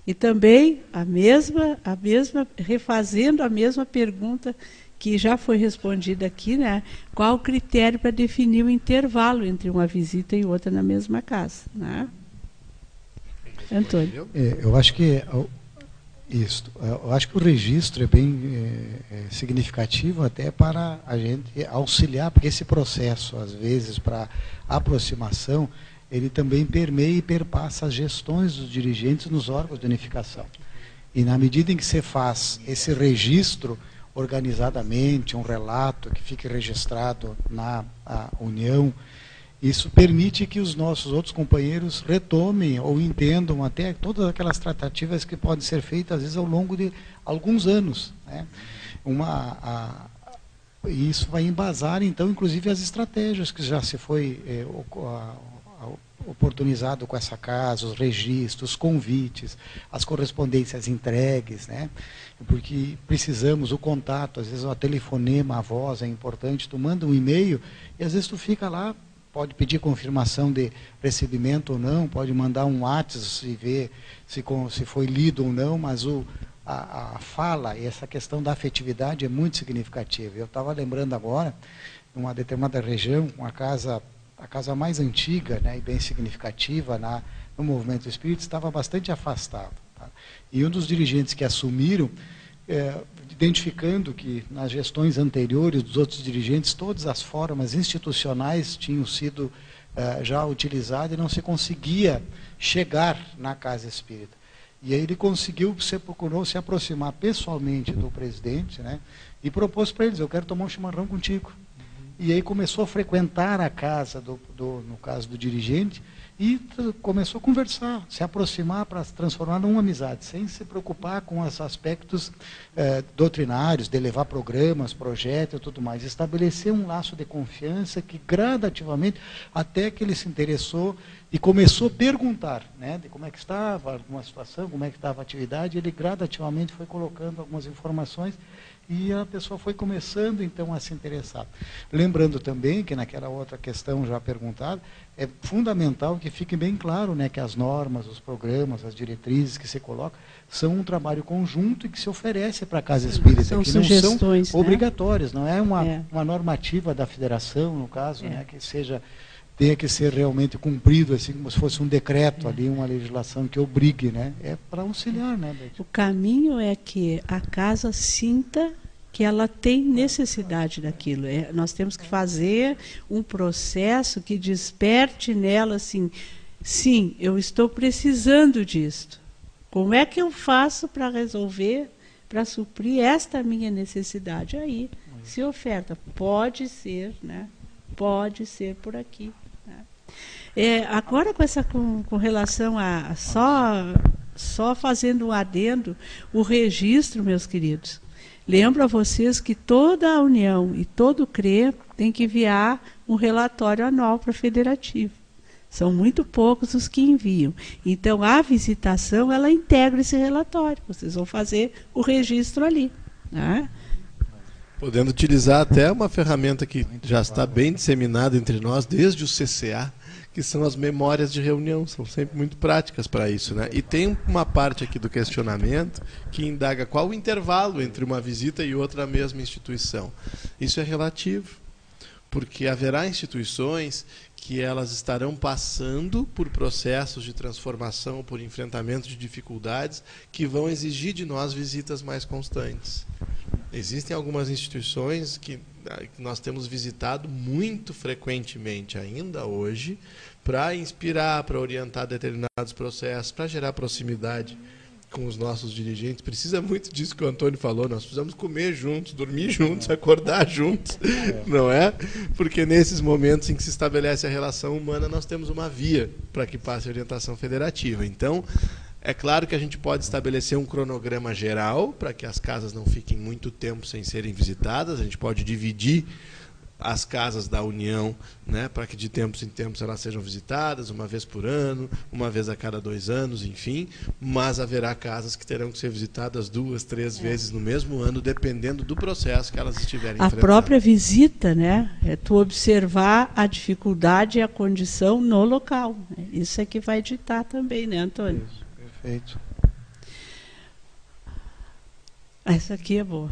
E também a mesma, a mesma, refazendo a mesma pergunta que já foi respondida aqui, né? Qual o critério para definir o intervalo entre uma visita e outra na mesma casa, né? Antônio. É, eu acho que ó, isso. Eu acho que o registro é bem é, é, significativo até para a gente auxiliar, porque esse processo, às vezes, para aproximação, ele também permeia e perpassa as gestões dos dirigentes nos órgãos de unificação. E na medida em que você faz esse registro organizadamente, um relato que fique registrado na União, isso permite que os nossos outros companheiros retomem ou entendam até todas aquelas tratativas que podem ser feitas, às vezes, ao longo de alguns anos. Né? Uma, a, isso vai embasar, então, inclusive, as estratégias que já se foi eh, oportunizado com essa casa, os registros, os convites, as correspondências entregues, né? porque precisamos, o contato, às vezes o telefonema, a voz é importante, tu manda um e-mail e às vezes tu fica lá, pode pedir confirmação de recebimento ou não, pode mandar um WhatsApp e ver se, se foi lido ou não, mas o, a, a fala e essa questão da afetividade é muito significativa. Eu estava lembrando agora, numa determinada região, uma casa, a casa mais antiga né, e bem significativa na, no movimento espírita, estava bastante afastado. tá? E um dos dirigentes que assumiram, eh, identificando que nas gestões anteriores dos outros dirigentes, todas as formas institucionais tinham sido eh, já utilizadas e não se conseguia chegar na casa espírita. E aí ele conseguiu, se procurou se aproximar pessoalmente do presidente, né? E propôs para eles, eu quero tomar um chimarrão contigo. E aí começou a frequentar a casa, do, do- no caso do dirigente, e começou a conversar, se aproximar para se transformar numa amizade, sem se preocupar com os aspectos eh, doutrinários, de levar programas, projetos e tudo mais. Estabelecer um laço de confiança que gradativamente, até que ele se interessou e começou a perguntar né, de como é que estava alguma situação, como é que estava a atividade, ele gradativamente foi colocando algumas informações e a pessoa foi começando então a se interessar. Lembrando também que naquela outra questão já perguntada, é fundamental que fique bem claro né, que as normas, os programas, as diretrizes que se colocam são um trabalho conjunto e que se oferece para a Casa Espírita, São que não são né? obrigatórias, não é uma, É. uma normativa da federação, no caso, É. né, que seja tenha que ser realmente cumprido, assim como se fosse um decreto ali, uma legislação que obrigue, né? É para auxiliar, né, Beth? O caminho é que a casa sinta que ela tem necessidade daquilo. É, nós temos que fazer um processo que desperte nela assim, sim, eu estou precisando disto. Como é que eu faço para resolver, para suprir esta minha necessidade? Aí se oferta, pode ser, né? Pode ser por aqui. É, agora com essa com, com relação a só só fazendo um adendo, o registro, meus queridos. Lembro a vocês que toda a União e todo o CRE tem que enviar um relatório anual para a Federativa. São muito poucos os que enviam. Então, a visitação, ela integra esse relatório. Vocês vão fazer o registro ali. Né? Podendo utilizar até uma ferramenta que já está bem disseminada entre nós desde o CCA, que são as memórias de reunião, são sempre muito práticas para isso, né? E tem uma parte aqui do questionamento que indaga qual o intervalo entre uma visita e outra mesma instituição. Isso é relativo, porque haverá instituições que elas estarão passando por processos de transformação, por enfrentamento de dificuldades que vão exigir de nós visitas mais constantes. Existem algumas instituições que ah, nós temos visitado muito frequentemente ainda hoje para inspirar, para orientar determinados processos, para gerar proximidade com os nossos dirigentes. Precisa muito disso que o Antônio falou. Nós precisamos comer juntos, dormir juntos, acordar juntos, não é? Porque nesses momentos em que se estabelece a relação humana, nós temos uma via para que passe a orientação federativa. Então, é claro que a gente pode estabelecer um cronograma geral para que as casas não fiquem muito tempo sem serem visitadas. A gente pode dividir as casas da União, né, para que de tempos em tempos elas sejam visitadas, uma vez por ano, uma vez a cada dois anos, enfim. Mas haverá casas que terão que ser visitadas duas, três é. vezes no mesmo ano, dependendo do processo que elas estiverem A própria visita, né, é tu observar a dificuldade e a condição no local. Né? Isso é que vai ditar também, né, Antônio? Isso. Perfeito. Essa aqui é boa.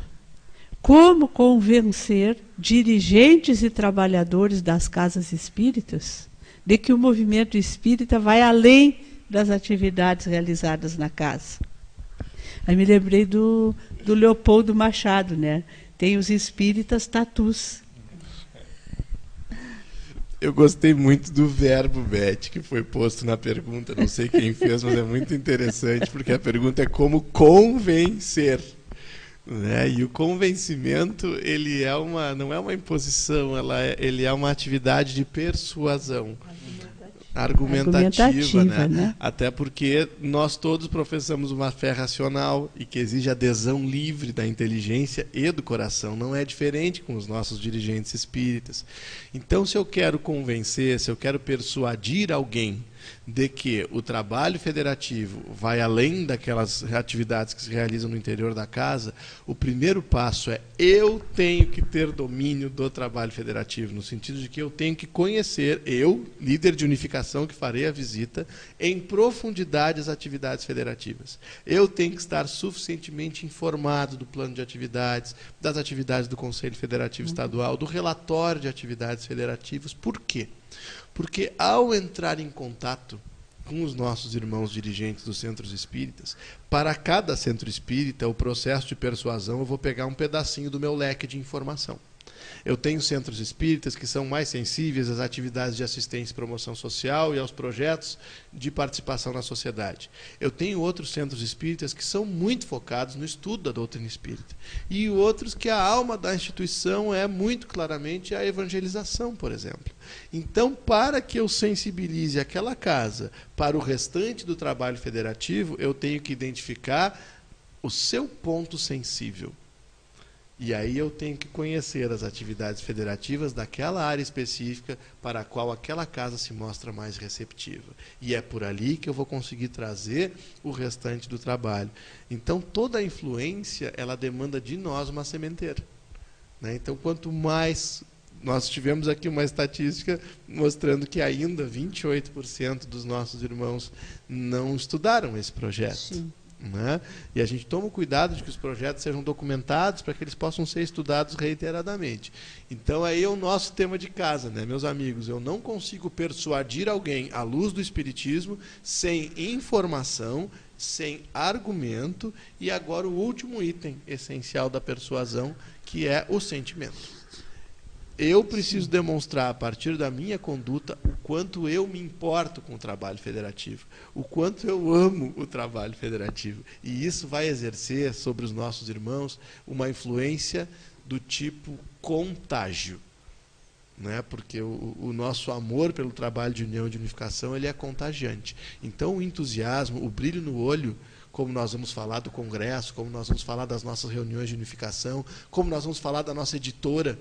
Como convencer dirigentes e trabalhadores das casas espíritas de que o movimento espírita vai além das atividades realizadas na casa? Aí me lembrei do, do Leopoldo Machado, né? Tem os espíritas tatus. Eu gostei muito do verbo, Beth, que foi posto na pergunta. Não sei quem fez, mas é muito interessante, porque a pergunta é como convencer. Né? E o convencimento ele é uma, não é uma imposição, ela é, ele é uma atividade de persuasão argumentativa, argumentativa né? né? Até porque nós todos professamos uma fé racional e que exige adesão livre da inteligência e do coração. Não é diferente com os nossos dirigentes espíritas. Então, se eu quero convencer, se eu quero persuadir alguém de que o trabalho federativo vai além daquelas atividades que se realizam no interior da casa, o primeiro passo é eu tenho que ter domínio do trabalho federativo, no sentido de que eu tenho que conhecer, eu, líder de unificação que farei a visita, em profundidade as atividades federativas. Eu tenho que estar suficientemente informado do plano de atividades, das atividades do Conselho Federativo Estadual, do relatório de atividades federativas. Por quê? Porque ao entrar em contato com os nossos irmãos dirigentes dos centros espíritas, para cada centro espírita, o processo de persuasão, eu vou pegar um pedacinho do meu leque de informação. Eu tenho centros espíritas que são mais sensíveis às atividades de assistência e promoção social e aos projetos de participação na sociedade. Eu tenho outros centros espíritas que são muito focados no estudo da doutrina espírita. E outros que a alma da instituição é muito claramente a evangelização, por exemplo. Então, para que eu sensibilize aquela casa para o restante do trabalho federativo, eu tenho que identificar o seu ponto sensível. E aí eu tenho que conhecer as atividades federativas daquela área específica para a qual aquela casa se mostra mais receptiva. E é por ali que eu vou conseguir trazer o restante do trabalho. Então toda a influência ela demanda de nós uma sementeira. Né? Então quanto mais nós tivemos aqui uma estatística mostrando que ainda 28% dos nossos irmãos não estudaram esse projeto. Sim. Né? E a gente toma cuidado de que os projetos sejam documentados para que eles possam ser estudados reiteradamente. Então, aí é o nosso tema de casa, né, meus amigos. Eu não consigo persuadir alguém à luz do Espiritismo sem informação, sem argumento e agora o último item essencial da persuasão, que é o sentimento eu preciso demonstrar a partir da minha conduta o quanto eu me importo com o trabalho federativo, o quanto eu amo o trabalho federativo. E isso vai exercer sobre os nossos irmãos uma influência do tipo contágio. Né? Porque o, o nosso amor pelo trabalho de união e de unificação ele é contagiante. Então o entusiasmo, o brilho no olho, como nós vamos falar do congresso, como nós vamos falar das nossas reuniões de unificação, como nós vamos falar da nossa editora,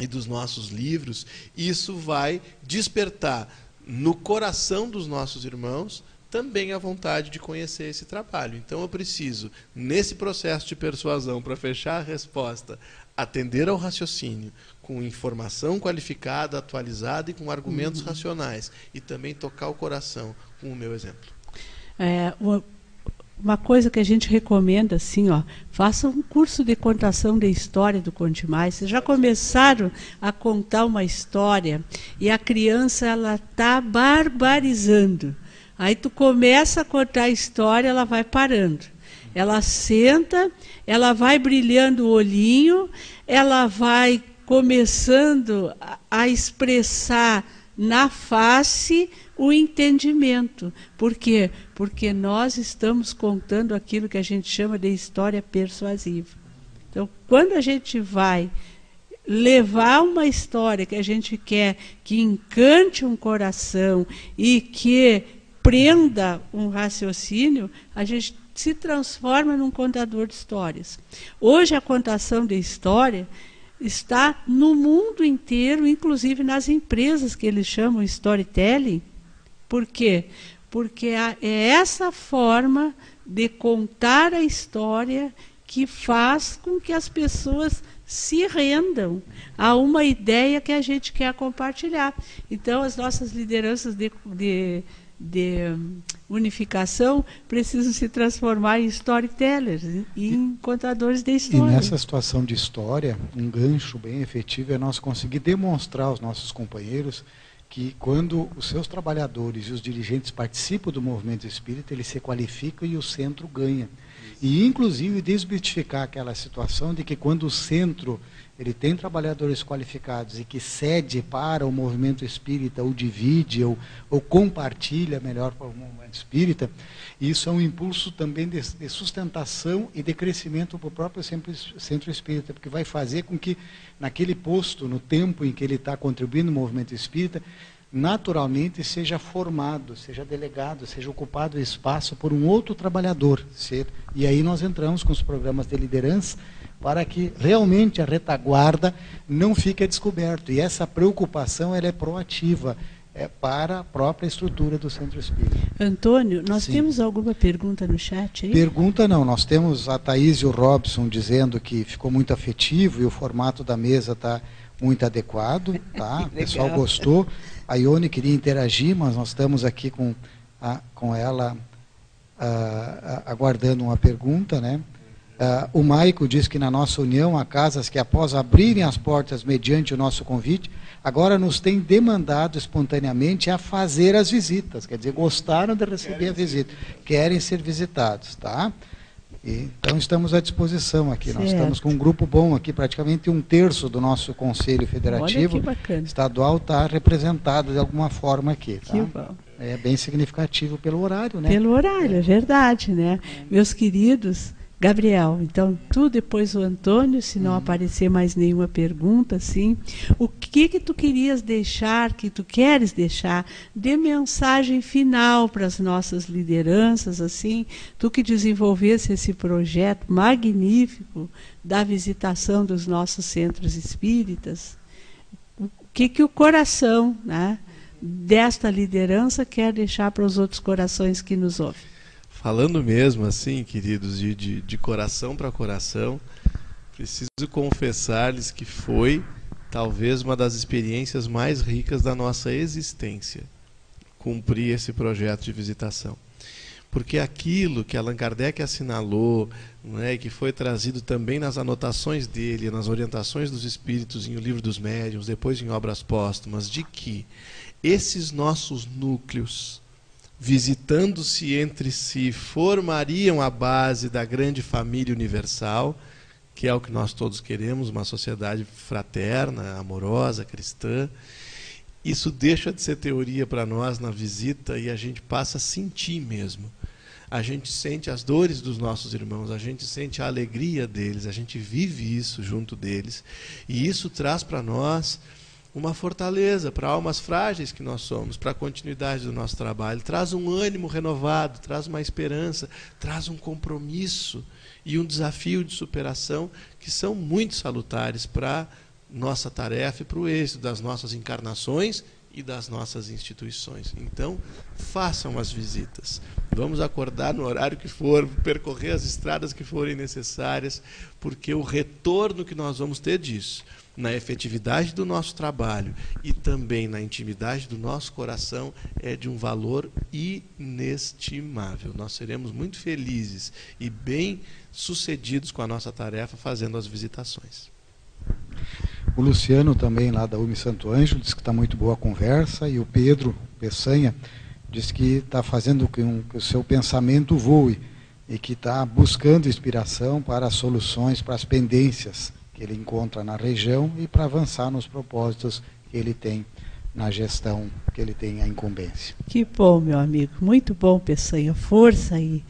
e dos nossos livros, isso vai despertar no coração dos nossos irmãos também a vontade de conhecer esse trabalho. Então eu preciso, nesse processo de persuasão, para fechar a resposta, atender ao raciocínio com informação qualificada, atualizada e com argumentos uhum. racionais, e também tocar o coração com o meu exemplo. É, uma coisa que a gente recomenda assim, ó, faça um curso de contação de história do Conte Mais. Vocês já começaram a contar uma história e a criança ela tá barbarizando. Aí tu começa a contar a história, ela vai parando. Ela senta, ela vai brilhando o olhinho, ela vai começando a expressar na face o entendimento. Por quê? Porque nós estamos contando aquilo que a gente chama de história persuasiva. Então, quando a gente vai levar uma história que a gente quer que encante um coração e que prenda um raciocínio, a gente se transforma num contador de histórias. Hoje a contação de história está no mundo inteiro, inclusive nas empresas que eles chamam storytelling. Por quê? Porque é essa forma de contar a história que faz com que as pessoas se rendam a uma ideia que a gente quer compartilhar. Então, as nossas lideranças de, de de unificação precisam se transformar em storytellers, em contadores de história. E nessa situação de história, um gancho bem efetivo é nós conseguir demonstrar aos nossos companheiros que quando os seus trabalhadores e os dirigentes participam do movimento espírita, eles se qualificam e o centro ganha. E inclusive desmistificar aquela situação de que quando o centro ele tem trabalhadores qualificados e que cede para o movimento espírita, ou divide, ou, ou compartilha melhor para o movimento espírita, isso é um impulso também de, de sustentação e de crescimento para o próprio centro, espírita, porque vai fazer com que, naquele posto, no tempo em que ele está contribuindo no movimento espírita, naturalmente seja formado, seja delegado, seja ocupado espaço por um outro trabalhador. E aí nós entramos com os programas de liderança para que realmente a retaguarda não fique descoberto. E essa preocupação ela é proativa é, para a própria estrutura do Centro Espírita. Antônio, nós Sim. temos alguma pergunta no chat aí? Pergunta não, nós temos a Thaís e o Robson dizendo que ficou muito afetivo e o formato da mesa está muito adequado, tá? o pessoal gostou. A Ione queria interagir, mas nós estamos aqui com, a, com ela a, a, aguardando uma pergunta, né? Uh, o Maico diz que na nossa união há casas que, após abrirem as portas mediante o nosso convite, agora nos têm demandado espontaneamente a fazer as visitas. Quer dizer, gostaram de receber a visita, querem ser visitados. Tá? E, então estamos à disposição aqui. Certo. Nós estamos com um grupo bom aqui, praticamente um terço do nosso Conselho Federativo Estadual está representado de alguma forma aqui. Tá? Que bom. É bem significativo pelo horário, né? Pelo horário, é verdade, né? Meus queridos, Gabriel, então tu depois o Antônio, se não hum. aparecer mais nenhuma pergunta, sim. O que que tu querias deixar, que tu queres deixar de mensagem final para as nossas lideranças, assim, tu que desenvolvesse esse projeto magnífico da visitação dos nossos centros espíritas, o que que o coração, né, desta liderança quer deixar para os outros corações que nos ouvem? Falando mesmo assim, queridos, de, de, de coração para coração, preciso confessar-lhes que foi talvez uma das experiências mais ricas da nossa existência cumprir esse projeto de visitação. Porque aquilo que Allan Kardec assinalou, né, que foi trazido também nas anotações dele, nas orientações dos espíritos em O Livro dos Médiuns, depois em obras póstumas, de que esses nossos núcleos, visitando-se entre si, formariam a base da grande família universal, que é o que nós todos queremos, uma sociedade fraterna, amorosa, cristã. Isso deixa de ser teoria para nós na visita e a gente passa a sentir mesmo. A gente sente as dores dos nossos irmãos, a gente sente a alegria deles, a gente vive isso junto deles. E isso traz para nós uma fortaleza para almas frágeis que nós somos, para a continuidade do nosso trabalho. Traz um ânimo renovado, traz uma esperança, traz um compromisso e um desafio de superação que são muito salutares para nossa tarefa e para o êxito das nossas encarnações e das nossas instituições. Então, façam as visitas. Vamos acordar no horário que for, percorrer as estradas que forem necessárias, porque o retorno que nós vamos ter disso, na efetividade do nosso trabalho e também na intimidade do nosso coração, é de um valor inestimável. Nós seremos muito felizes e bem sucedidos com a nossa tarefa fazendo as visitações. O Luciano também lá da UMI Santo Anjo disse que está muito boa a conversa e o Pedro Peçanha disse que está fazendo um, que o seu pensamento voe e que está buscando inspiração para soluções, para as pendências que ele encontra na região e para avançar nos propósitos que ele tem na gestão que ele tem a incumbência. Que bom, meu amigo. Muito bom, Peçanha. Força aí.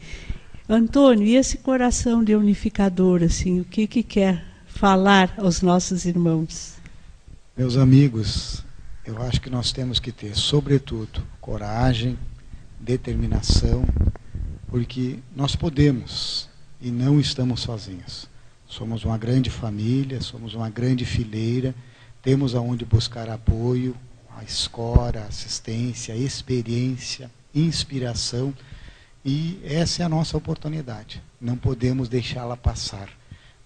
Antônio, e esse coração de unificador, assim, o que, que quer falar aos nossos irmãos? Meus amigos, eu acho que nós temos que ter, sobretudo, coragem, determinação, porque nós podemos e não estamos sozinhos. Somos uma grande família, somos uma grande fileira, temos aonde buscar apoio, a escola, assistência, experiência, inspiração, e essa é a nossa oportunidade. Não podemos deixá-la passar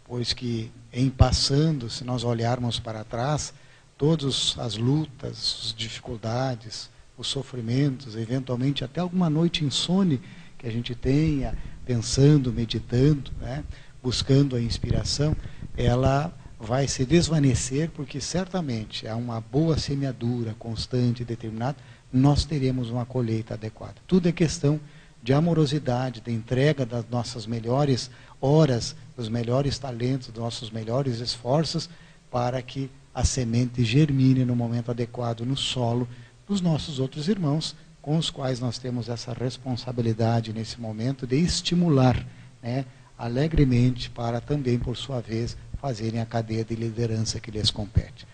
pois que em passando, se nós olharmos para trás, todas as lutas, as dificuldades, os sofrimentos, eventualmente até alguma noite insone que a gente tenha, pensando, meditando, né, buscando a inspiração, ela vai se desvanecer, porque certamente é uma boa semeadura constante e determinada, nós teremos uma colheita adequada. Tudo é questão de amorosidade, de entrega das nossas melhores horas, dos melhores talentos, dos nossos melhores esforços, para que a semente germine no momento adequado no solo dos nossos outros irmãos, com os quais nós temos essa responsabilidade nesse momento de estimular né, alegremente para também, por sua vez, fazerem a cadeia de liderança que lhes compete.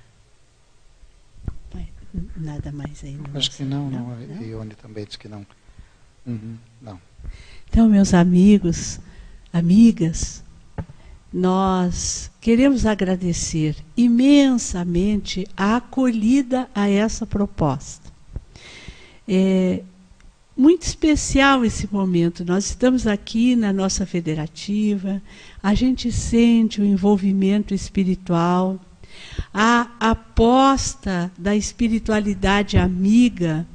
Nada mais aí. Acho que não, não. não. Ione também disse que não. Uhum, não. Então, meus amigos, amigas, nós queremos agradecer imensamente a acolhida a essa proposta. É muito especial esse momento. Nós estamos aqui na nossa federativa, a gente sente o envolvimento espiritual, a aposta da espiritualidade amiga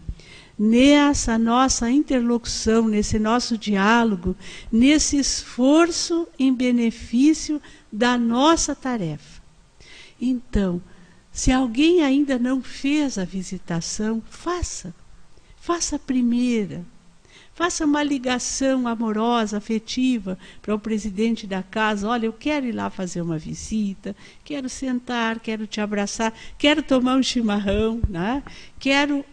nessa nossa interlocução, nesse nosso diálogo, nesse esforço em benefício da nossa tarefa. Então, se alguém ainda não fez a visitação, faça. Faça a primeira. Faça uma ligação amorosa, afetiva para o presidente da casa. Olha, eu quero ir lá fazer uma visita, quero sentar, quero te abraçar, quero tomar um chimarrão, né? quero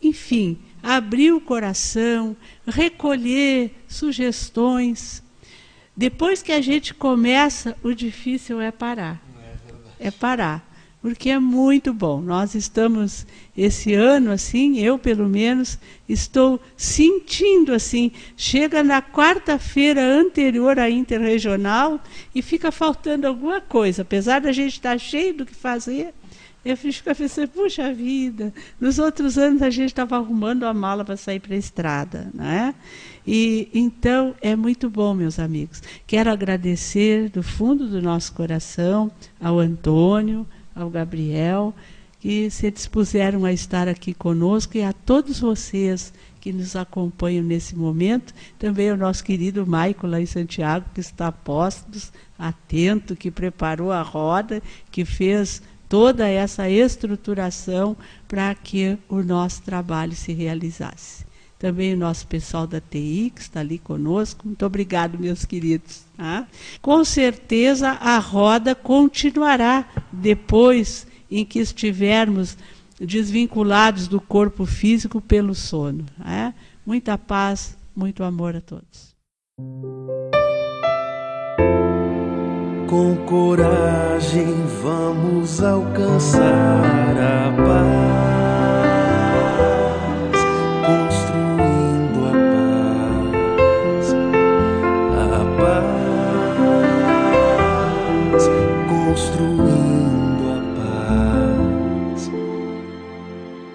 enfim, abrir o coração, recolher sugestões. Depois que a gente começa, o difícil é parar. É, é parar. Porque é muito bom. Nós estamos esse ano assim, eu pelo menos estou sentindo assim, chega na quarta-feira anterior à interregional e fica faltando alguma coisa, apesar da gente estar cheio do que fazer, eu fiz pensei, puxa vida, nos outros anos a gente estava arrumando a mala para sair para a estrada, né? E então é muito bom, meus amigos. Quero agradecer do fundo do nosso coração ao Antônio, ao Gabriel, que se dispuseram a estar aqui conosco e a todos vocês que nos acompanham nesse momento, também o nosso querido Maico lá em Santiago, que está postos, atento, que preparou a roda, que fez toda essa estruturação para que o nosso trabalho se realizasse. Também o nosso pessoal da TI, que está ali conosco. Muito obrigado, meus queridos. Tá? Com certeza a roda continuará depois em que estivermos desvinculados do corpo físico pelo sono. Tá? Muita paz, muito amor a todos. Com coragem vamos alcançar a paz.